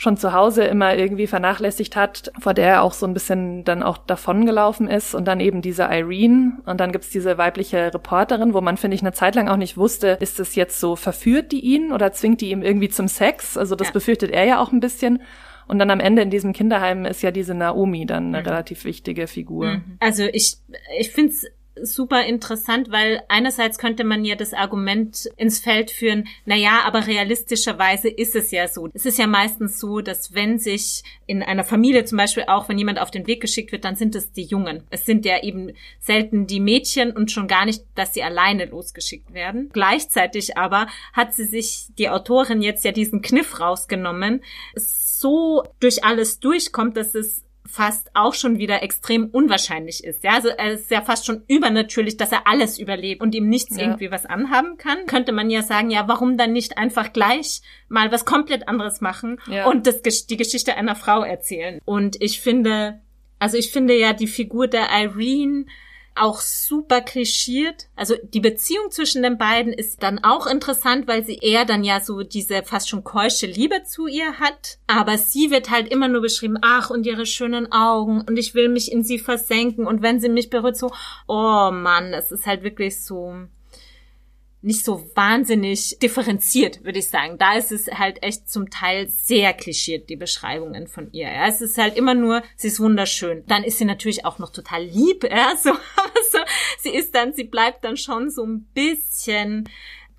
schon zu Hause immer irgendwie vernachlässigt hat, vor der er auch so ein bisschen dann auch davongelaufen ist und dann eben diese Irene und dann gibt's diese weibliche Reporterin, wo man finde ich eine Zeit lang auch nicht wusste, ist es jetzt so verführt die ihn oder zwingt die ihm irgendwie zum Sex? Also das ja. befürchtet er ja auch ein bisschen. Und dann am Ende in diesem Kinderheim ist ja diese Naomi dann eine mhm. relativ wichtige Figur. Mhm. Also ich, ich finde es super interessant, weil einerseits könnte man ja das Argument ins Feld führen, na ja, aber realistischerweise ist es ja so. Es ist ja meistens so, dass wenn sich in einer Familie zum Beispiel auch, wenn jemand auf den Weg geschickt wird, dann sind es die Jungen. Es sind ja eben selten die Mädchen und schon gar nicht, dass sie alleine losgeschickt werden. Gleichzeitig aber hat sie sich, die Autorin jetzt ja diesen Kniff rausgenommen, so durch alles durchkommt, dass es fast auch schon wieder extrem unwahrscheinlich ist. Ja, also es ist ja fast schon übernatürlich, dass er alles überlebt und ihm nichts ja. irgendwie was anhaben kann. Könnte man ja sagen, ja, warum dann nicht einfach gleich mal was komplett anderes machen ja. und das, die Geschichte einer Frau erzählen. Und ich finde, also ich finde ja die Figur der Irene auch super klischiert. Also die Beziehung zwischen den beiden ist dann auch interessant, weil sie eher dann ja so diese fast schon keusche Liebe zu ihr hat. Aber sie wird halt immer nur beschrieben, ach, und ihre schönen Augen und ich will mich in sie versenken und wenn sie mich berührt, so, oh Mann, es ist halt wirklich so, nicht so wahnsinnig differenziert, würde ich sagen. Da ist es halt echt zum Teil sehr klischiert, die Beschreibungen von ihr. Ja. Es ist halt immer nur, sie ist wunderschön. Dann ist sie natürlich auch noch total lieb, ja, so, aber so, sie ist dann, sie bleibt dann schon so ein bisschen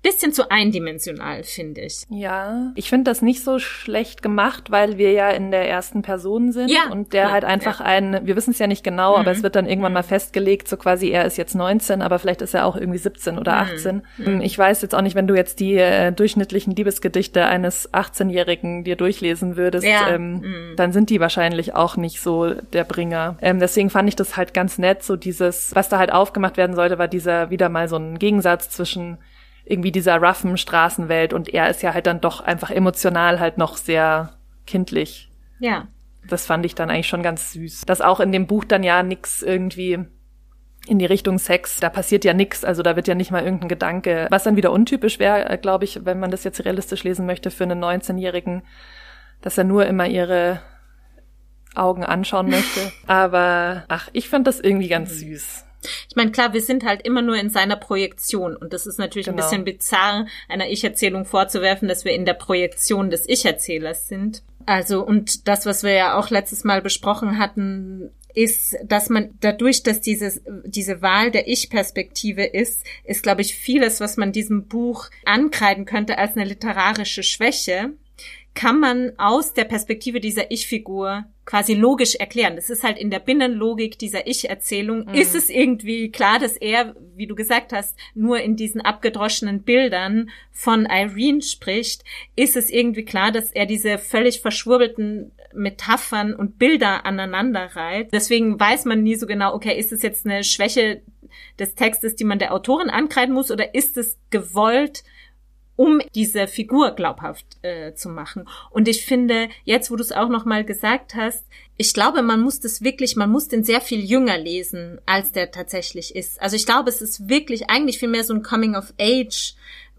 bisschen zu eindimensional, finde ich. Ja, ich finde das nicht so schlecht gemacht, weil wir ja in der ersten Person sind ja, und der ja, halt einfach ja. ein, wir wissen es ja nicht genau, mhm. aber es wird dann irgendwann mal festgelegt, so quasi er ist jetzt 19, aber vielleicht ist er auch irgendwie 17 oder 18. Mhm. mhm. Ich weiß jetzt auch nicht, wenn du jetzt die äh, durchschnittlichen Liebesgedichte eines 18-Jährigen dir durchlesen würdest, ähm, mhm. dann sind die wahrscheinlich auch nicht so der Bringer. Ähm, deswegen fand ich das halt ganz nett, so dieses, was da halt aufgemacht werden sollte, war dieser wieder mal so ein Gegensatz zwischen irgendwie dieser roughen Straßenwelt und er ist ja halt dann doch einfach emotional halt noch sehr kindlich. Ja. Das fand ich dann eigentlich schon ganz süß. Dass auch in dem Buch dann ja nix irgendwie in die Richtung Sex, da passiert ja nix, also da wird ja nicht mal irgendein Gedanke, was dann wieder untypisch wäre, äh, glaube ich, wenn man das jetzt realistisch lesen möchte für einen 19-Jährigen, dass er nur immer ihre Augen anschauen möchte. Aber ach, ich fand das irgendwie ganz mhm. süß. Ich meine, klar, wir sind halt immer nur in seiner Projektion und das ist natürlich genau. ein bisschen bizarr, einer Ich-Erzählung vorzuwerfen, dass wir in der Projektion des Ich-Erzählers sind. Also, und das, was wir ja auch letztes Mal besprochen hatten, ist, dass man dadurch, dass dieses, diese Wahl der Ich-Perspektive ist, ist, glaube ich, vieles, was man diesem Buch ankreiden könnte als eine literarische Schwäche, kann man aus der Perspektive dieser Ich-Figur quasi logisch erklären. Das ist halt in der Binnenlogik dieser Ich-Erzählung, mhm. ist es irgendwie klar, dass er, wie du gesagt hast, nur in diesen abgedroschenen Bildern von Irene spricht, ist es irgendwie klar, dass er diese völlig verschwurbelten Metaphern und Bilder aneinander reiht. Deswegen weiß man nie so genau, okay, ist es jetzt eine Schwäche des Textes, die man der Autorin ankreiden muss, oder ist es gewollt, um diese Figur glaubhaft äh, zu machen. Und ich finde, jetzt wo du es auch noch mal gesagt hast, ich glaube, man muss das wirklich, man muss den sehr viel jünger lesen, als der tatsächlich ist. Also ich glaube, es ist wirklich eigentlich viel mehr so ein Coming of Age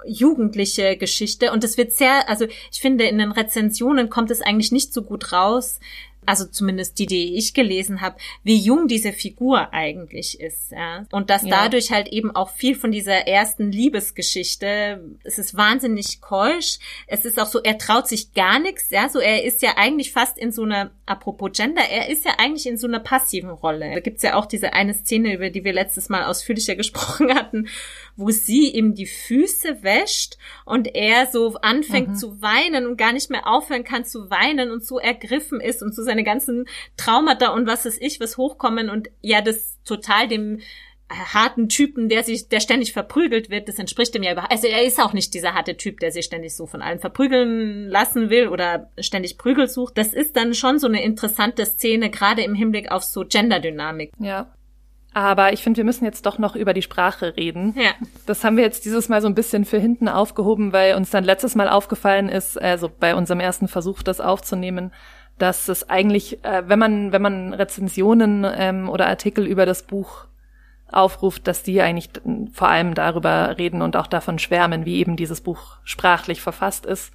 jugendliche Geschichte und es wird sehr, also ich finde in den Rezensionen kommt es eigentlich nicht so gut raus, also zumindest die, die ich gelesen habe, wie jung diese Figur eigentlich ist. Ja? Und dass ja. dadurch halt eben auch viel von dieser ersten Liebesgeschichte, es ist wahnsinnig keusch, es ist auch so, er traut sich gar nichts, ja, so er ist ja eigentlich fast in so einer, apropos Gender, er ist ja eigentlich in so einer passiven Rolle. Da gibt's ja auch diese eine Szene, über die wir letztes Mal ausführlicher gesprochen hatten, wo sie ihm die Füße wäscht und er so anfängt mhm. zu weinen und gar nicht mehr aufhören kann zu weinen und so ergriffen ist und so seine ganzen Traumata und was ist ich, was hochkommen und ja, das total dem harten Typen, der sich, der ständig verprügelt wird, das entspricht ihm ja überhaupt. Also er ist auch nicht dieser harte Typ, der sich ständig so von allen verprügeln lassen will oder ständig Prügel sucht. Das ist dann schon so eine interessante Szene, gerade im Hinblick auf so Genderdynamik. Ja. Aber ich finde, wir müssen jetzt doch noch über die Sprache reden. Ja. Das haben wir jetzt dieses Mal so ein bisschen für hinten aufgehoben, weil uns dann letztes Mal aufgefallen ist, also bei unserem ersten Versuch, das aufzunehmen, dass es eigentlich, äh, wenn man, wenn man Rezensionen ähm, oder Artikel über das Buch aufruft, dass die eigentlich vor allem darüber reden und auch davon schwärmen, wie eben dieses Buch sprachlich verfasst ist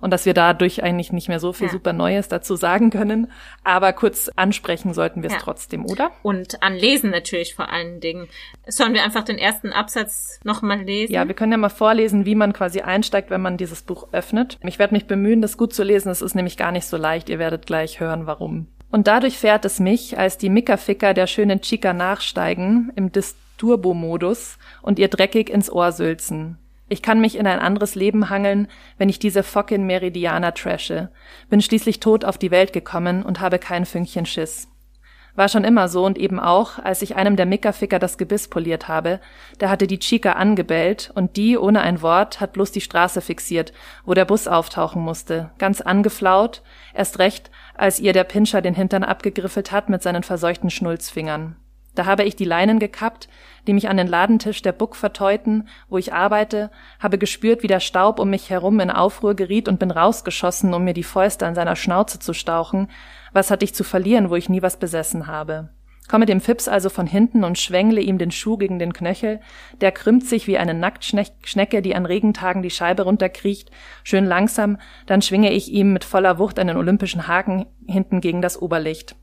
und dass wir dadurch eigentlich nicht mehr so viel ja. super Neues dazu sagen können. Aber kurz ansprechen sollten wir es ja. trotzdem, oder? Und anlesen natürlich vor allen Dingen. Sollen wir einfach den ersten Absatz nochmal lesen? Ja, wir können ja mal vorlesen, wie man quasi einsteigt, wenn man dieses Buch öffnet. Ich werde mich bemühen, das gut zu lesen. Es ist nämlich gar nicht so leicht. Ihr werdet gleich hören, warum. Und dadurch fährt es mich, als die Mickerficker der schönen Chica nachsteigen, im Disturbo-Modus und ihr dreckig ins Ohr sülzen. Ich kann mich in ein anderes Leben hangeln, wenn ich diese fucking Meridianer trashe. Bin schließlich tot auf die Welt gekommen und habe kein Fünkchen Schiss. War schon immer so und eben auch, als ich einem der Mickerficker das Gebiss poliert habe, der hatte die Chica angebellt und die, ohne ein Wort, hat bloß die Straße fixiert, wo der Bus auftauchen musste, ganz angeflaut, erst recht, als ihr der Pinscher den Hintern abgegriffelt hat mit seinen verseuchten Schnulzfingern. Da habe ich die Leinen gekappt, die mich an den Ladentisch der Buck verteuten, wo ich arbeite, habe gespürt, wie der Staub um mich herum in Aufruhr geriet und bin rausgeschossen, um mir die Fäuste an seiner Schnauze zu stauchen. Was hatte ich zu verlieren, wo ich nie was besessen habe? Komme dem Fips also von hinten und schwängle ihm den Schuh gegen den Knöchel. Der krümmt sich wie eine Nacktschnecke, die an Regentagen die Scheibe runterkriecht, schön langsam, dann schwinge ich ihm mit voller Wucht einen olympischen Haken hinten gegen das Oberlicht.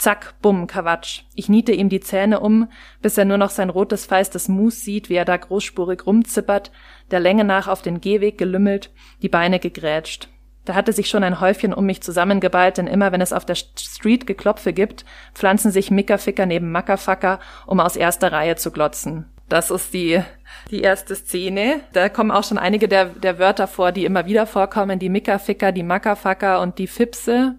Zack, bumm, Kawatsch. Ich niete ihm die Zähne um, bis er nur noch sein rotes feistes Mus sieht, wie er da großspurig rumzippert, der Länge nach auf den Gehweg gelümmelt, die Beine gegrätscht. Da hatte sich schon ein Häufchen um mich zusammengeballt, denn immer wenn es auf der Street Geklopfe gibt, pflanzen sich Mickerficker neben Mackerfacker, um aus erster Reihe zu glotzen. Das ist die, die erste Szene. Da kommen auch schon einige der, der Wörter vor, die immer wieder vorkommen. Die Mickerficker, die Mackerfacker und die Fipse.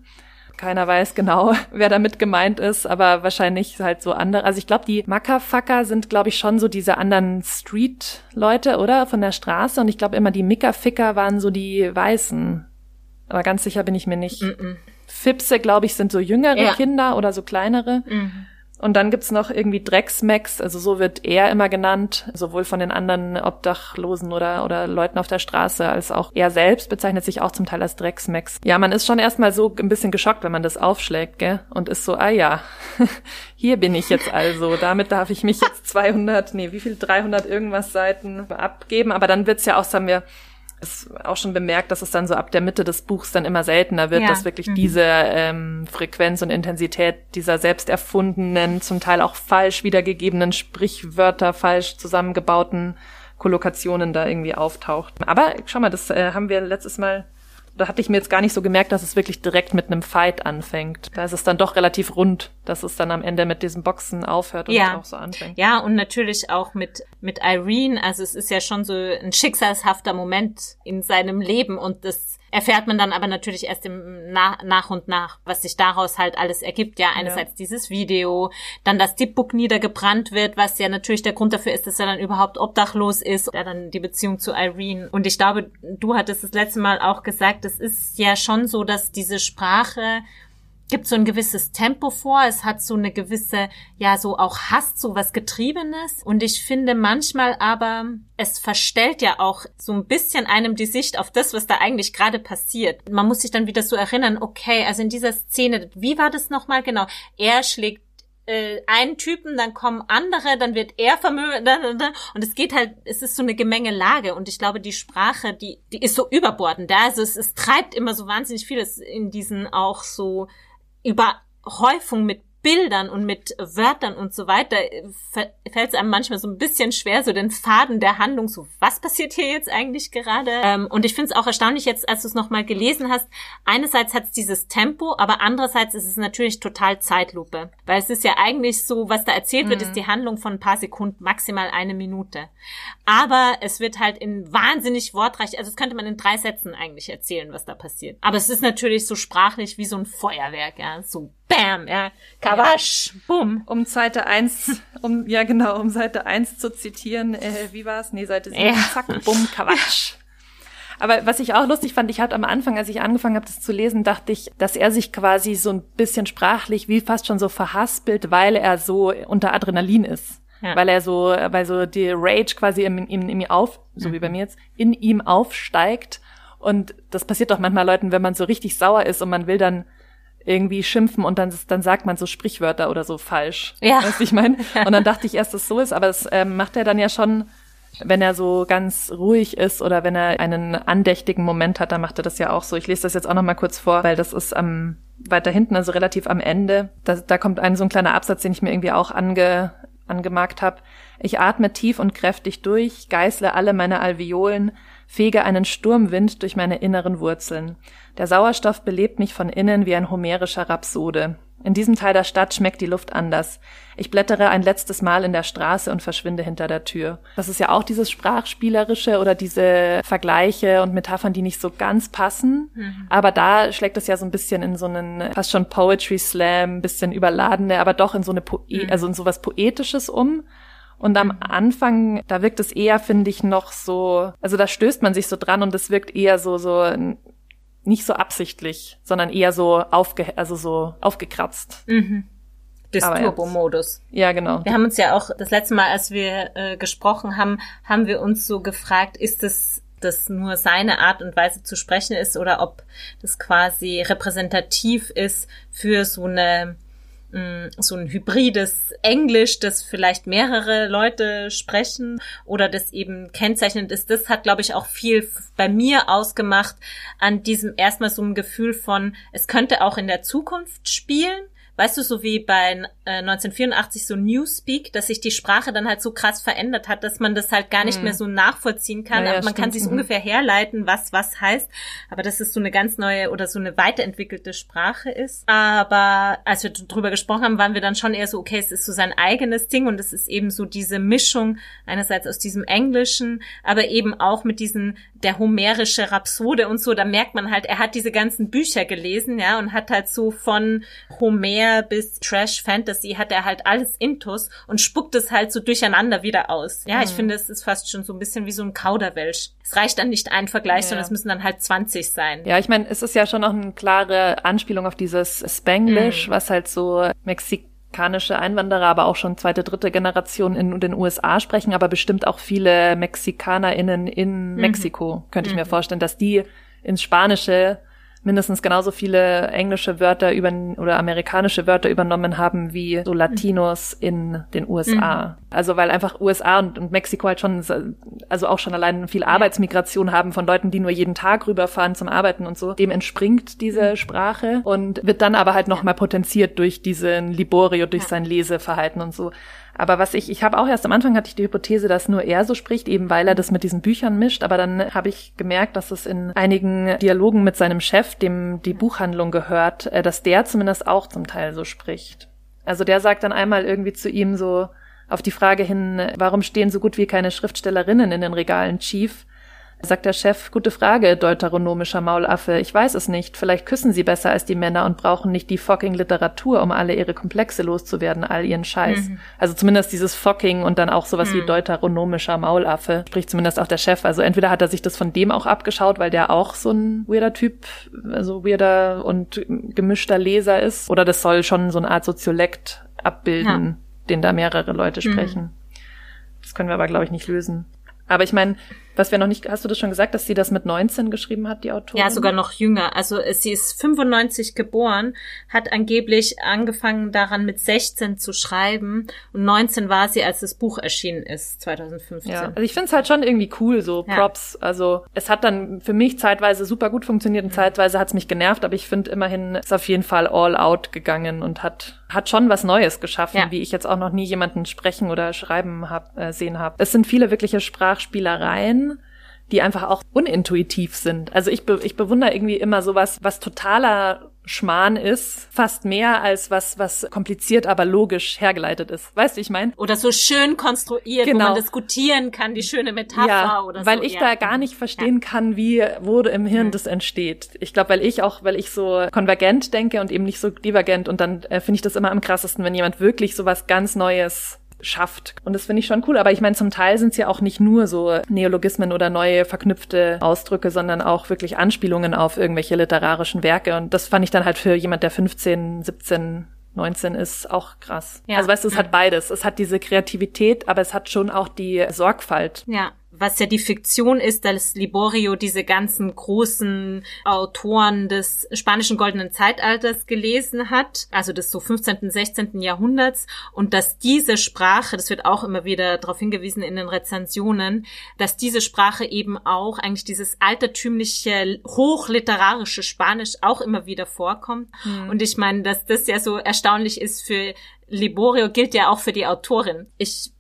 Keiner weiß genau, wer damit gemeint ist, aber wahrscheinlich halt so andere. Also ich glaube, die Mackerfacker sind, glaube ich, schon so diese anderen Street-Leute, oder? Von der Straße. Und ich glaube immer, die Mickerficker waren so die Weißen. Aber ganz sicher bin ich mir nicht. Mm -mm. Fipse, glaube ich, sind so jüngere ja. Kinder oder so kleinere. Mhm. Und dann gibt's noch irgendwie Drecksmacks, also so wird er immer genannt, sowohl von den anderen Obdachlosen oder, oder Leuten auf der Straße, als auch er selbst bezeichnet sich auch zum Teil als Drecksmacks. Ja, man ist schon erstmal so ein bisschen geschockt, wenn man das aufschlägt, gell? Und ist so, ah ja, hier bin ich jetzt also, damit darf ich mich jetzt 200, nee, wie viel, 300 irgendwas Seiten abgeben. Aber dann wird's ja auch, sagen wir, ist auch schon bemerkt, dass es dann so ab der Mitte des Buchs dann immer seltener wird, ja. dass wirklich mhm. diese ähm, Frequenz und Intensität dieser selbst erfundenen, zum Teil auch falsch wiedergegebenen Sprichwörter, falsch zusammengebauten Kollokationen da irgendwie auftaucht. Aber schau mal, das äh, haben wir letztes Mal da hatte ich mir jetzt gar nicht so gemerkt, dass es wirklich direkt mit einem Fight anfängt. Da ist es dann doch relativ rund, dass es dann am Ende mit diesem Boxen aufhört und ja. auch so anfängt. Ja, und natürlich auch mit, mit Irene. Also es ist ja schon so ein schicksalshafter Moment in seinem Leben und das erfährt man dann aber natürlich erst im Na nach und nach, was sich daraus halt alles ergibt. Ja, einerseits ja. dieses Video, dann, dass die Book niedergebrannt wird, was ja natürlich der Grund dafür ist, dass er dann überhaupt obdachlos ist. Ja, dann die Beziehung zu Irene. Und ich glaube, du hattest das letzte Mal auch gesagt, es ist ja schon so, dass diese Sprache gibt so ein gewisses Tempo vor, es hat so eine gewisse, ja, so auch Hass, so was Getriebenes. Und ich finde manchmal aber, es verstellt ja auch so ein bisschen einem die Sicht auf das, was da eigentlich gerade passiert. Man muss sich dann wieder so erinnern, okay, also in dieser Szene, wie war das nochmal genau? Er schlägt äh, einen Typen, dann kommen andere, dann wird er vermögen und es geht halt, es ist so eine Gemengelage und ich glaube, die Sprache, die, die ist so überbordend. Also es, es treibt immer so wahnsinnig vieles in diesen auch so Überhäufung mit Bildern und mit Wörtern und so weiter fällt es einem manchmal so ein bisschen schwer, so den Faden der Handlung, so was passiert hier jetzt eigentlich gerade? Ähm, und ich finde es auch erstaunlich jetzt, als du es nochmal gelesen hast, einerseits hat es dieses Tempo, aber andererseits ist es natürlich total Zeitlupe. Weil es ist ja eigentlich so, was da erzählt wird, mhm. ist die Handlung von ein paar Sekunden, maximal eine Minute. Aber es wird halt in wahnsinnig wortreich, also das könnte man in drei Sätzen eigentlich erzählen, was da passiert. Aber es ist natürlich so sprachlich wie so ein Feuerwerk, ja, so Bam, ja, Kawasch, Bumm. Um Seite 1, um, ja genau, um Seite 1 zu zitieren, äh, wie war's? Nee, Seite 7, ja. zack, Bumm, Kawasch. Aber was ich auch lustig fand, ich hatte am Anfang, als ich angefangen habe, das zu lesen, dachte ich, dass er sich quasi so ein bisschen sprachlich wie fast schon so verhaspelt, weil er so unter Adrenalin ist. Ja. Weil er so, weil so die Rage quasi in, in, in ihm auf, so mhm. wie bei mir jetzt, in ihm aufsteigt. Und das passiert doch manchmal Leuten, wenn man so richtig sauer ist und man will dann irgendwie schimpfen und dann, dann sagt man so Sprichwörter oder so falsch. Ja. Weißt du, ich meine? Und dann dachte ich erst, dass es so ist, aber das ähm, macht er dann ja schon, wenn er so ganz ruhig ist oder wenn er einen andächtigen Moment hat, dann macht er das ja auch so. Ich lese das jetzt auch noch mal kurz vor, weil das ist am weiter hinten, also relativ am Ende. Da, da kommt ein so ein kleiner Absatz, den ich mir irgendwie auch ange, angemarkt habe. Ich atme tief und kräftig durch, geißle alle meine Alveolen, fege einen Sturmwind durch meine inneren Wurzeln. Der Sauerstoff belebt mich von innen wie ein homerischer Rhapsode. In diesem Teil der Stadt schmeckt die Luft anders. Ich blättere ein letztes Mal in der Straße und verschwinde hinter der Tür. Das ist ja auch dieses Sprachspielerische oder diese Vergleiche und Metaphern, die nicht so ganz passen. Mhm. Aber da schlägt es ja so ein bisschen in so einen fast schon Poetry Slam, bisschen überladene, aber doch in so eine Poe mhm. also in sowas Poetisches um. Und am. Anfang, da wirkt es eher, finde ich, noch so, also da stößt man sich so dran und es wirkt eher so, so nicht so absichtlich, sondern eher so aufge, also so aufgekratzt. Mhm. Des Turbo-Modus. Ja, genau. Wir haben uns ja auch das letzte Mal, als wir äh, gesprochen haben, haben wir uns so gefragt, ist es das nur seine Art und Weise zu sprechen ist oder ob das quasi repräsentativ ist für so eine so ein hybrides Englisch, das vielleicht mehrere Leute sprechen oder das eben kennzeichnend ist. Das hat, glaube ich, auch viel bei mir ausgemacht an diesem erstmal so ein Gefühl von, es könnte auch in der Zukunft spielen weißt du, so wie bei äh, 1984 so Newspeak, dass sich die Sprache dann halt so krass verändert hat, dass man das halt gar nicht hm. mehr so nachvollziehen kann. Ja, ja, man stimmt. kann sich mhm. ungefähr herleiten, was was heißt, aber dass es so eine ganz neue oder so eine weiterentwickelte Sprache ist. Aber als wir drüber gesprochen haben, waren wir dann schon eher so, okay, es ist so sein eigenes Ding und es ist eben so diese Mischung einerseits aus diesem Englischen, aber eben auch mit diesen der homerische Rhapsode und so, da merkt man halt, er hat diese ganzen Bücher gelesen, ja, und hat halt so von Homer bis Trash Fantasy hat er halt alles intus und spuckt es halt so durcheinander wieder aus. Ja, mhm. ich finde, es ist fast schon so ein bisschen wie so ein Kauderwelsch. Es reicht dann nicht ein Vergleich, ja. sondern es müssen dann halt 20 sein. Ja, ich meine, es ist ja schon noch eine klare Anspielung auf dieses Spanglish, mhm. was halt so Mexik mexikanische Einwanderer, aber auch schon zweite, dritte Generation in den USA sprechen, aber bestimmt auch viele MexikanerInnen in mhm. Mexiko, könnte ich mhm. mir vorstellen, dass die ins Spanische mindestens genauso viele englische Wörter über oder amerikanische Wörter übernommen haben wie so Latinos in den USA. Mhm. Also weil einfach USA und, und, Mexiko halt schon, also auch schon allein viel Arbeitsmigration haben von Leuten, die nur jeden Tag rüberfahren zum Arbeiten und so. Dem entspringt diese mhm. Sprache und wird dann aber halt nochmal potenziert durch diesen Liborio, durch sein Leseverhalten und so. Aber was ich, ich habe auch erst am Anfang hatte ich die Hypothese, dass nur er so spricht, eben weil er das mit diesen Büchern mischt. Aber dann habe ich gemerkt, dass es in einigen Dialogen mit seinem Chef, dem die Buchhandlung gehört, äh, dass der zumindest auch zum Teil so spricht. Also der sagt dann einmal irgendwie zu ihm so auf die Frage hin, warum stehen so gut wie keine Schriftstellerinnen in den Regalen, Chief? Sagt der Chef, gute Frage, deuteronomischer Maulaffe. Ich weiß es nicht. Vielleicht küssen sie besser als die Männer und brauchen nicht die fucking Literatur, um alle ihre Komplexe loszuwerden, all ihren Scheiß. Mhm. Also zumindest dieses fucking und dann auch sowas mhm. wie deuteronomischer Maulaffe, spricht zumindest auch der Chef. Also entweder hat er sich das von dem auch abgeschaut, weil der auch so ein weirder Typ, also weirder und gemischter Leser ist, oder das soll schon so eine Art Soziolekt abbilden, ja. Den da mehrere Leute mhm. sprechen. Mhm. Das können wir aber, glaube ich, nicht lösen. Aber ich meine, was wir noch nicht, hast du das schon gesagt, dass sie das mit 19 geschrieben hat, die Autorin? Ja, sogar noch jünger. Also sie ist 95 geboren, hat angeblich angefangen daran mit 16 zu schreiben und 19 war sie, als das Buch erschienen ist, 2015. Ja, also ich finde es halt schon irgendwie cool, so Props. Ja. Also es hat dann für mich zeitweise super gut funktioniert und mhm. zeitweise hat es mich genervt, aber ich finde immerhin ist auf jeden Fall all out gegangen und hat hat schon was Neues geschaffen, ja. wie ich jetzt auch noch nie jemanden sprechen oder schreiben hab, äh, sehen habe. Es sind viele wirkliche Sprachspielereien, die einfach auch unintuitiv sind. Also ich, be ich bewundere irgendwie immer sowas, was totaler Schmarrn ist, fast mehr als was, was kompliziert, aber logisch hergeleitet ist. Weißt du, ich meine? Oder so schön konstruiert, genau. wo man diskutieren kann, die schöne Metapher ja, oder weil so. Weil ich ja. da gar nicht verstehen ja. kann, wie wurde im Hirn mhm. das entsteht. Ich glaube, weil ich auch, weil ich so konvergent denke und eben nicht so divergent und dann äh, finde ich das immer am krassesten, wenn jemand wirklich so was ganz Neues schafft. Und das finde ich schon cool. Aber ich meine, zum Teil sind es ja auch nicht nur so Neologismen oder neue verknüpfte Ausdrücke, sondern auch wirklich Anspielungen auf irgendwelche literarischen Werke. Und das fand ich dann halt für jemand, der 15, 17 19 ist auch krass. Ja. Also weißt du, es hat beides. Es hat diese Kreativität, aber es hat schon auch die Sorgfalt. Ja was ja die Fiktion ist, dass Liborio diese ganzen großen Autoren des spanischen goldenen Zeitalters gelesen hat, also des so 15., 16. Jahrhunderts und dass diese Sprache, das wird auch immer wieder darauf hingewiesen in den Rezensionen, dass diese Sprache eben auch eigentlich dieses altertümliche, hochliterarische Spanisch auch immer wieder vorkommt. Mhm. Und ich meine, dass das ja so erstaunlich ist für Liborio, gilt ja auch für die Autorin. Ich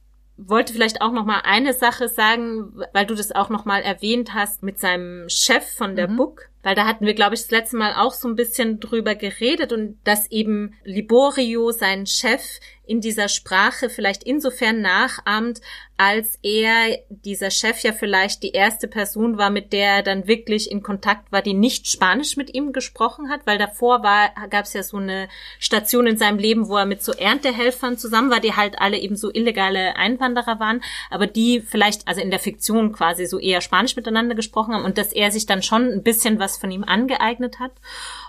wollte vielleicht auch noch mal eine Sache sagen, weil du das auch noch mal erwähnt hast mit seinem Chef von der mhm. Book. Weil da hatten wir, glaube ich, das letzte Mal auch so ein bisschen drüber geredet und dass eben Liborio, sein Chef, in dieser Sprache vielleicht insofern nachahmt, als er, dieser Chef ja vielleicht die erste Person war, mit der er dann wirklich in Kontakt war, die nicht Spanisch mit ihm gesprochen hat, weil davor war, gab es ja so eine Station in seinem Leben, wo er mit so Erntehelfern zusammen war, die halt alle eben so illegale Einwanderer waren, aber die vielleicht, also in der Fiktion quasi so eher Spanisch miteinander gesprochen haben und dass er sich dann schon ein bisschen was von ihm angeeignet hat.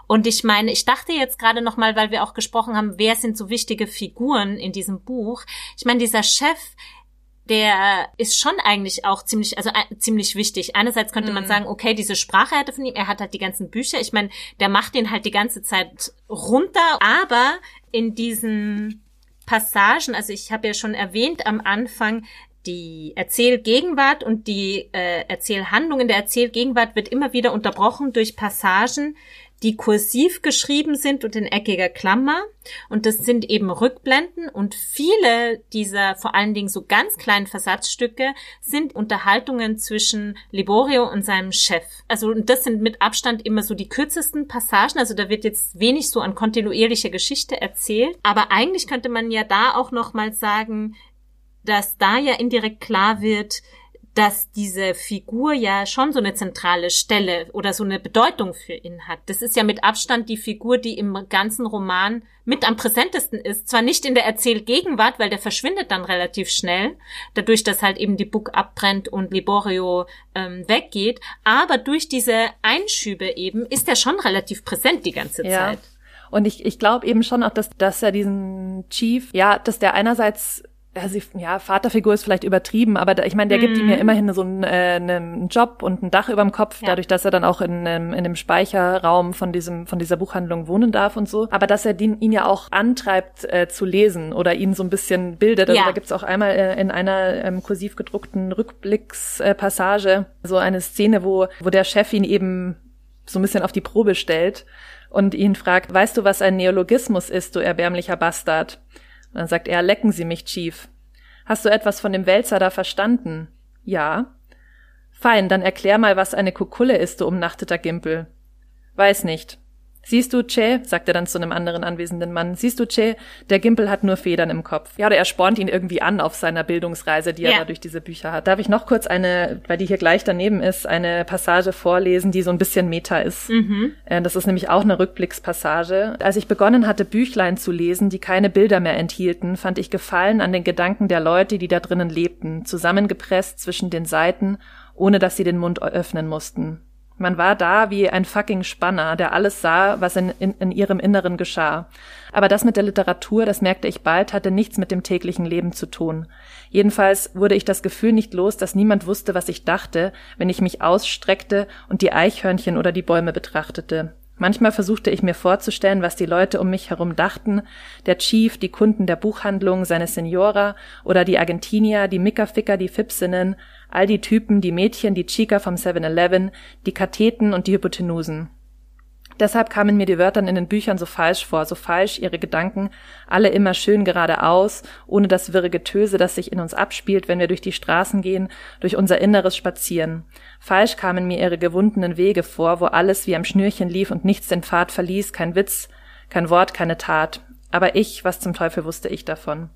Und ich meine, ich dachte jetzt gerade noch mal, weil wir auch gesprochen haben, wer sind so wichtige Figuren in diesem Buch? Ich meine, dieser Chef, der ist schon eigentlich auch ziemlich, also äh, ziemlich wichtig. Einerseits könnte man mhm. sagen, okay, diese Sprache hatte von ihm, er hat halt die ganzen Bücher. Ich meine, der macht den halt die ganze Zeit runter, aber in diesen Passagen, also ich habe ja schon erwähnt am Anfang, die Erzählgegenwart und die äh, Erzählhandlung in der Erzählgegenwart wird immer wieder unterbrochen durch Passagen, die kursiv geschrieben sind und in eckiger Klammer. Und das sind eben Rückblenden und viele dieser vor allen Dingen so ganz kleinen Versatzstücke sind Unterhaltungen zwischen Liborio und seinem Chef. Also das sind mit Abstand immer so die kürzesten Passagen. Also da wird jetzt wenig so an kontinuierlicher Geschichte erzählt. Aber eigentlich könnte man ja da auch noch mal sagen, dass da ja indirekt klar wird, dass diese Figur ja schon so eine zentrale Stelle oder so eine Bedeutung für ihn hat. Das ist ja mit Abstand die Figur, die im ganzen Roman mit am präsentesten ist. Zwar nicht in der Erzählgegenwart, weil der verschwindet dann relativ schnell, dadurch, dass halt eben die Buch abbrennt und Liborio ähm, weggeht, aber durch diese Einschübe eben ist er schon relativ präsent die ganze ja. Zeit. Und ich, ich glaube eben schon auch, dass, dass er diesen Chief, ja, dass der einerseits also ja, Vaterfigur ist vielleicht übertrieben, aber da, ich meine, der gibt ihm ja mhm. immerhin so einen, äh, einen Job und ein Dach über dem Kopf, ja. dadurch, dass er dann auch in, in, in dem Speicherraum von diesem von dieser Buchhandlung wohnen darf und so. Aber dass er den, ihn ja auch antreibt äh, zu lesen oder ihn so ein bisschen bildet. Also ja. da gibt's auch einmal äh, in einer ähm, kursiv gedruckten Rückblickspassage äh, so eine Szene, wo wo der Chef ihn eben so ein bisschen auf die Probe stellt und ihn fragt, weißt du, was ein Neologismus ist, du erbärmlicher Bastard? Und dann sagt er, lecken Sie mich, Chief. Hast du etwas von dem Wälzer da verstanden? Ja. Fein, dann erklär mal, was eine Kukulle ist, du umnachteter Gimpel. Weiß nicht. Siehst du, Che, sagt er dann zu einem anderen anwesenden Mann, siehst du, Che, der Gimpel hat nur Federn im Kopf. Ja, oder er spornt ihn irgendwie an auf seiner Bildungsreise, die er da durch diese Bücher hat. Darf ich noch kurz eine, weil die hier gleich daneben ist, eine Passage vorlesen, die so ein bisschen Meta ist. Mhm. Äh, das ist nämlich auch eine Rückblickspassage. Als ich begonnen hatte, Büchlein zu lesen, die keine Bilder mehr enthielten, fand ich Gefallen an den Gedanken der Leute, die da drinnen lebten, zusammengepresst zwischen den Seiten, ohne dass sie den Mund öffnen mussten. Man war da wie ein fucking Spanner, der alles sah, was in, in, in ihrem Inneren geschah. Aber das mit der Literatur, das merkte ich bald, hatte nichts mit dem täglichen Leben zu tun. Jedenfalls wurde ich das Gefühl nicht los, dass niemand wusste, was ich dachte, wenn ich mich ausstreckte und die Eichhörnchen oder die Bäume betrachtete. Manchmal versuchte ich mir vorzustellen, was die Leute um mich herum dachten, der Chief, die Kunden der Buchhandlung, seine Senora oder die Argentinier, die Mickerficker, die Fipsinnen, all die Typen, die Mädchen, die Chica vom 7-Eleven, die Katheten und die Hypotenusen. Deshalb kamen mir die Wörter in den Büchern so falsch vor, so falsch ihre Gedanken, alle immer schön geradeaus, ohne das wirre Getöse, das sich in uns abspielt, wenn wir durch die Straßen gehen, durch unser Inneres spazieren. Falsch kamen mir ihre gewundenen Wege vor, wo alles wie am Schnürchen lief und nichts den Pfad verließ, kein Witz, kein Wort, keine Tat. Aber ich, was zum Teufel wusste ich davon?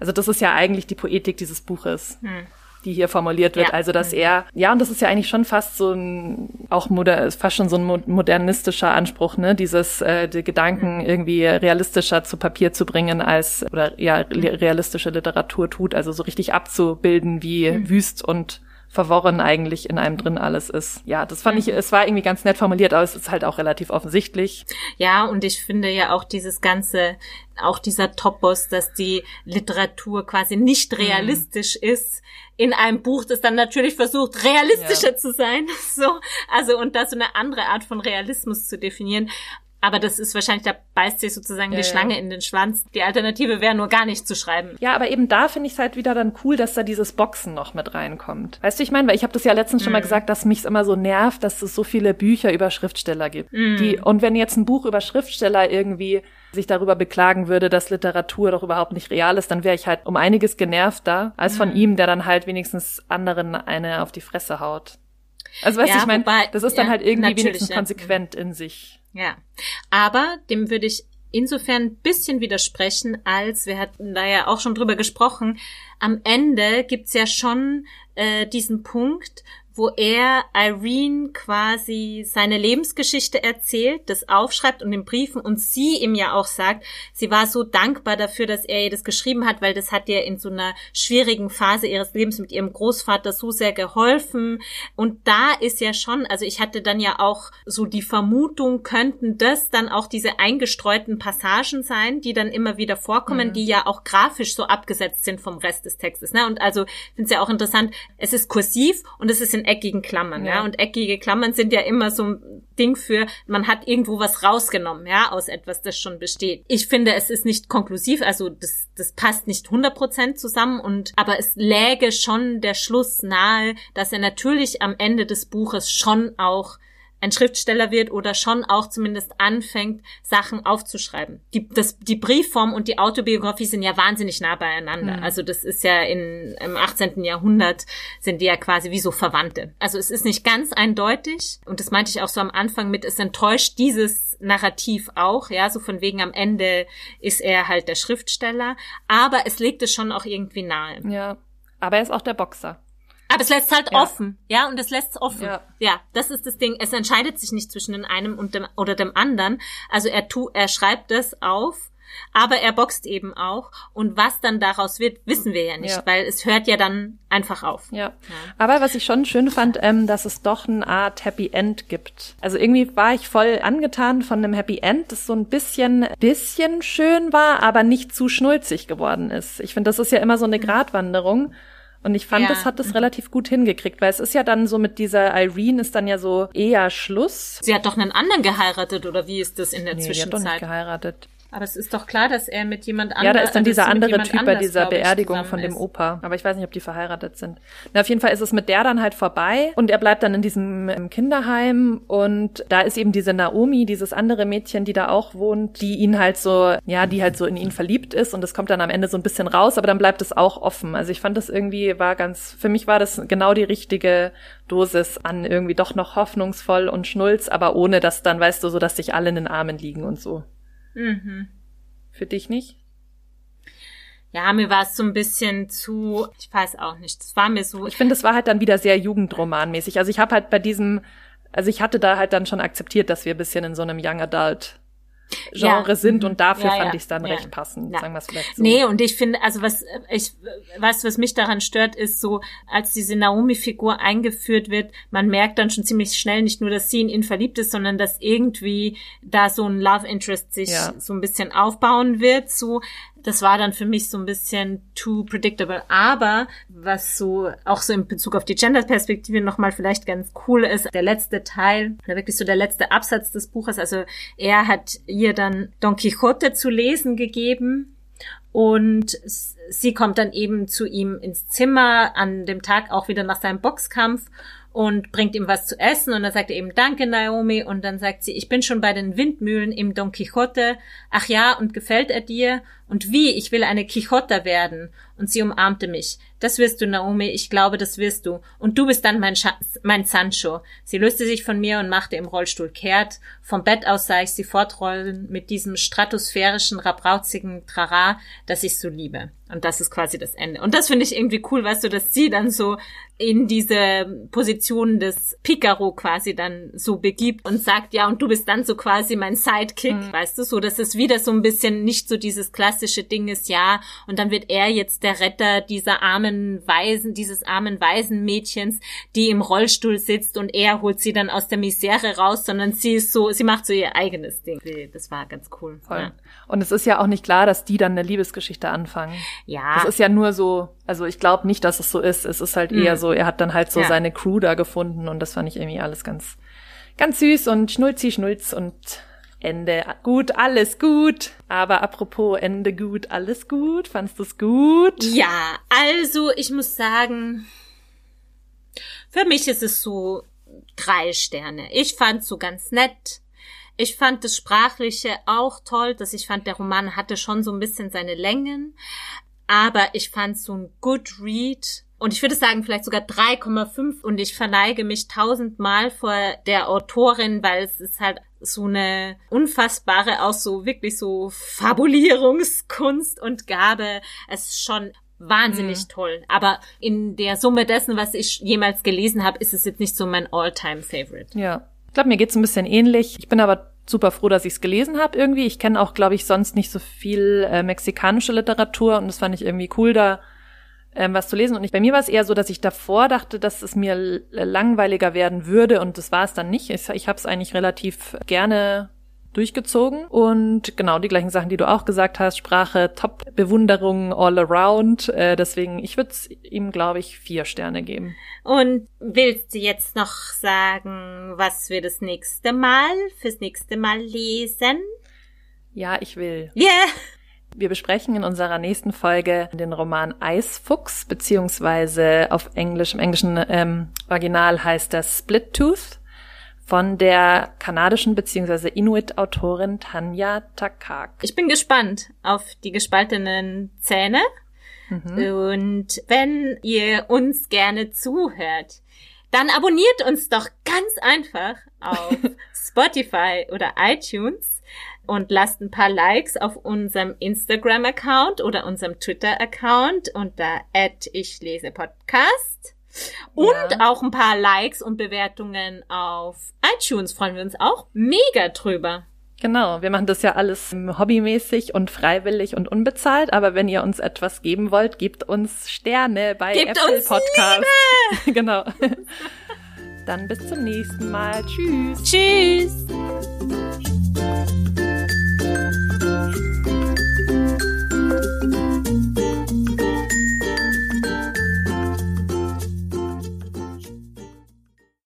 Also das ist ja eigentlich die Poetik dieses Buches. Hm die hier formuliert wird. Ja. Also, dass mhm. er, ja, und das ist ja eigentlich schon fast so ein, auch moder, fast schon so ein modernistischer Anspruch, ne, dieses, äh, die Gedanken mhm. irgendwie realistischer zu Papier zu bringen als, oder ja, mhm. realistische Literatur tut, also so richtig abzubilden, wie mhm. wüst und verworren eigentlich in einem drin alles ist. Ja, das fand ich, es war irgendwie ganz nett formuliert, aber es ist halt auch relativ offensichtlich. Ja, und ich finde ja auch dieses ganze, auch dieser Topos, dass die Literatur quasi nicht mhm. realistisch mhm. ist, in einem Buch, das dann natürlich versucht, realistischer ja. zu sein. So, also und da so eine andere Art von Realismus zu definieren. Aber das ist wahrscheinlich, da beißt sich sozusagen ja, die Schlange ja. in den Schwanz. Die Alternative wäre nur gar nicht zu schreiben. Ja, aber eben da finde ich es halt wieder dann cool, dass da dieses Boxen noch mit reinkommt. Weißt du, ich meine, weil ich habe das ja letztens mm. schon mal mhm. gesagt, dass mich immer so nervt, dass es so viele Bücher über Schriftsteller gibt. Mm. Die, und wenn jetzt ein Buch über Schriftsteller irgendwie sich darüber beklagen würde, dass Literatur doch überhaupt nicht real ist, dann wäre ich halt um einiges genervter als von mm. ihm, der dann halt wenigstens anderen eine auf die Fresse haut. Also weißt du, ja, ich meine, das ist dann ja, halt irgendwie wenigstens konsequent in sich. Ja, aber dem würde ich insofern ein bisschen widersprechen, als wir hatten da ja auch schon drüber gesprochen, am Ende gibt's ja schon äh, diesen Punkt, wo er Irene quasi seine Lebensgeschichte erzählt, das aufschreibt und in Briefen und sie ihm ja auch sagt, sie war so dankbar dafür, dass er ihr das geschrieben hat, weil das hat ihr in so einer schwierigen Phase ihres Lebens mit ihrem Großvater so sehr geholfen. Und da ist ja schon, also ich hatte dann ja auch so die Vermutung, könnten das dann auch diese eingestreuten Passagen sein, die dann immer wieder vorkommen, mhm. die ja auch grafisch so abgesetzt sind vom Rest des Textes. Ne? Und also finde es ja auch interessant, es ist kursiv und es ist in eckigen Klammern, ja. ja. Und eckige Klammern sind ja immer so ein Ding für, man hat irgendwo was rausgenommen, ja, aus etwas, das schon besteht. Ich finde, es ist nicht konklusiv, also das, das passt nicht 100% zusammen und, aber es läge schon der Schluss nahe, dass er natürlich am Ende des Buches schon auch ein Schriftsteller wird oder schon auch zumindest anfängt, Sachen aufzuschreiben. Die, das, die Briefform und die Autobiografie sind ja wahnsinnig nah beieinander. Mhm. Also das ist ja in, im 18. Jahrhundert sind die ja quasi wie so Verwandte. Also es ist nicht ganz eindeutig und das meinte ich auch so am Anfang mit, es enttäuscht dieses Narrativ auch, ja, so von wegen am Ende ist er halt der Schriftsteller, aber es legt es schon auch irgendwie nahe. Ja, aber er ist auch der Boxer. Aber es lässt halt ja. offen, ja, und es lässt es offen. Ja. ja, das ist das Ding. Es entscheidet sich nicht zwischen dem einen und dem oder dem anderen. Also er tu, er schreibt das auf, aber er boxt eben auch. Und was dann daraus wird, wissen wir ja nicht, ja. weil es hört ja dann einfach auf. Ja. ja. Aber was ich schon schön fand, ähm, dass es doch eine Art Happy End gibt. Also irgendwie war ich voll angetan von einem Happy End, das so ein bisschen, bisschen schön war, aber nicht zu schnulzig geworden ist. Ich finde, das ist ja immer so eine mhm. Gratwanderung. Und ich fand, ja. das hat es relativ gut hingekriegt, weil es ist ja dann so mit dieser Irene ist dann ja so eher Schluss. Sie hat doch einen anderen geheiratet oder wie ist das in der nee, Zwischenzeit? Sie hat doch nicht geheiratet. Aber es ist doch klar, dass er mit jemand anderem. Ja, da ist dann dieser andere Typ bei dieser Beerdigung von dem Opa. Aber ich weiß nicht, ob die verheiratet sind. Na, auf jeden Fall ist es mit der dann halt vorbei und er bleibt dann in diesem Kinderheim und da ist eben diese Naomi, dieses andere Mädchen, die da auch wohnt, die ihn halt so, ja, die halt so in ihn verliebt ist und das kommt dann am Ende so ein bisschen raus, aber dann bleibt es auch offen. Also ich fand das irgendwie war ganz, für mich war das genau die richtige Dosis an irgendwie doch noch hoffnungsvoll und Schnulz, aber ohne dass dann, weißt du, so, dass sich alle in den Armen liegen und so. Mhm. Für dich nicht? Ja, mir war es so ein bisschen zu, ich weiß auch nicht, es war mir so. Ich finde, es war halt dann wieder sehr jugendromanmäßig. Also ich habe halt bei diesem, also ich hatte da halt dann schon akzeptiert, dass wir ein bisschen in so einem Young Adult Genre ja. sind und dafür ja, fand ich es dann recht passend, sagen wir es vielleicht so. Nee, und ich finde, also was ich was was mich daran stört, ist so, als diese Naomi-Figur eingeführt wird, man merkt dann schon ziemlich schnell nicht nur, dass sie in ihn verliebt ist, sondern dass irgendwie da so ein Love Interest sich so ein bisschen aufbauen wird, so das war dann für mich so ein bisschen too predictable. Aber was so auch so in Bezug auf die Gender-Perspektive nochmal vielleicht ganz cool ist, der letzte Teil, oder wirklich so der letzte Absatz des Buches, also er hat ihr dann Don Quixote zu lesen gegeben und sie kommt dann eben zu ihm ins Zimmer an dem Tag auch wieder nach seinem Boxkampf und bringt ihm was zu essen. Und dann sagt er eben Danke Naomi. Und dann sagt sie ich bin schon bei den Windmühlen im Don Quixote. Ach ja und gefällt er dir und wie ich will eine Quixota werden und sie umarmte mich das wirst du, Naomi, ich glaube, das wirst du. Und du bist dann mein, Schatz, mein Sancho. Sie löste sich von mir und machte im Rollstuhl kehrt. Vom Bett aus sah ich sie fortrollen mit diesem stratosphärischen, rabrauzigen Trara, das ich so liebe. Und das ist quasi das Ende. Und das finde ich irgendwie cool, weißt du, dass sie dann so in diese Position des Picaro quasi dann so begibt und sagt, ja, und du bist dann so quasi mein Sidekick, mhm. weißt du, so, dass es wieder so ein bisschen nicht so dieses klassische Ding ist, ja, und dann wird er jetzt der Retter dieser armen Waisen, dieses armen Waisenmädchens, die im Rollstuhl sitzt und er holt sie dann aus der Misere raus, sondern sie ist so, sie macht so ihr eigenes Ding. Das war ganz cool. Ja. Und es ist ja auch nicht klar, dass die dann eine Liebesgeschichte anfangen. Ja. Es ist ja nur so, also ich glaube nicht, dass es so ist. Es ist halt mhm. eher so, er hat dann halt so ja. seine Crew da gefunden und das fand ich irgendwie alles ganz, ganz süß und schnulzi schnulz und Ende gut, alles gut. Aber apropos Ende gut, alles gut. Fandst du's gut? Ja, also ich muss sagen, für mich ist es so drei Sterne. Ich fand's so ganz nett. Ich fand das Sprachliche auch toll, dass ich fand, der Roman hatte schon so ein bisschen seine Längen. Aber ich fand so ein Good Read und ich würde sagen vielleicht sogar 3,5 und ich verneige mich tausendmal vor der Autorin, weil es ist halt so eine unfassbare, auch so wirklich so Fabulierungskunst und Gabe. Es ist schon wahnsinnig mhm. toll. Aber in der Summe dessen, was ich jemals gelesen habe, ist es jetzt nicht so mein All-Time-Favorite. Ja. Ich glaube, mir geht's ein bisschen ähnlich. Ich bin aber super froh, dass ich es gelesen habe irgendwie. Ich kenne auch, glaube ich, sonst nicht so viel äh, mexikanische Literatur und das fand ich irgendwie cool, da ähm, was zu lesen. Und ich, bei mir war es eher so, dass ich davor dachte, dass es mir langweiliger werden würde und das war es dann nicht. Ich, ich habe es eigentlich relativ gerne durchgezogen und genau die gleichen Sachen, die du auch gesagt hast, Sprache, Top, Bewunderung all around. Äh, deswegen, ich würde ihm, glaube ich, vier Sterne geben. Und willst du jetzt noch sagen, was wir das nächste Mal fürs nächste Mal lesen? Ja, ich will. Yeah. Wir besprechen in unserer nächsten Folge den Roman Eisfuchs, beziehungsweise auf Englisch, im englischen ähm, Original heißt das Split Tooth von der kanadischen beziehungsweise Inuit-Autorin Tanja Takak. Ich bin gespannt auf die gespaltenen Zähne. Mhm. Und wenn ihr uns gerne zuhört, dann abonniert uns doch ganz einfach auf Spotify oder iTunes und lasst ein paar Likes auf unserem Instagram-Account oder unserem Twitter-Account unter ich lese Podcast. Und ja. auch ein paar Likes und Bewertungen auf iTunes freuen wir uns auch mega drüber. Genau, wir machen das ja alles hobbymäßig und freiwillig und unbezahlt, aber wenn ihr uns etwas geben wollt, gebt uns Sterne bei gebt Apple uns Podcast. Liebe. genau. Dann bis zum nächsten Mal. Tschüss. Tschüss. Thank you.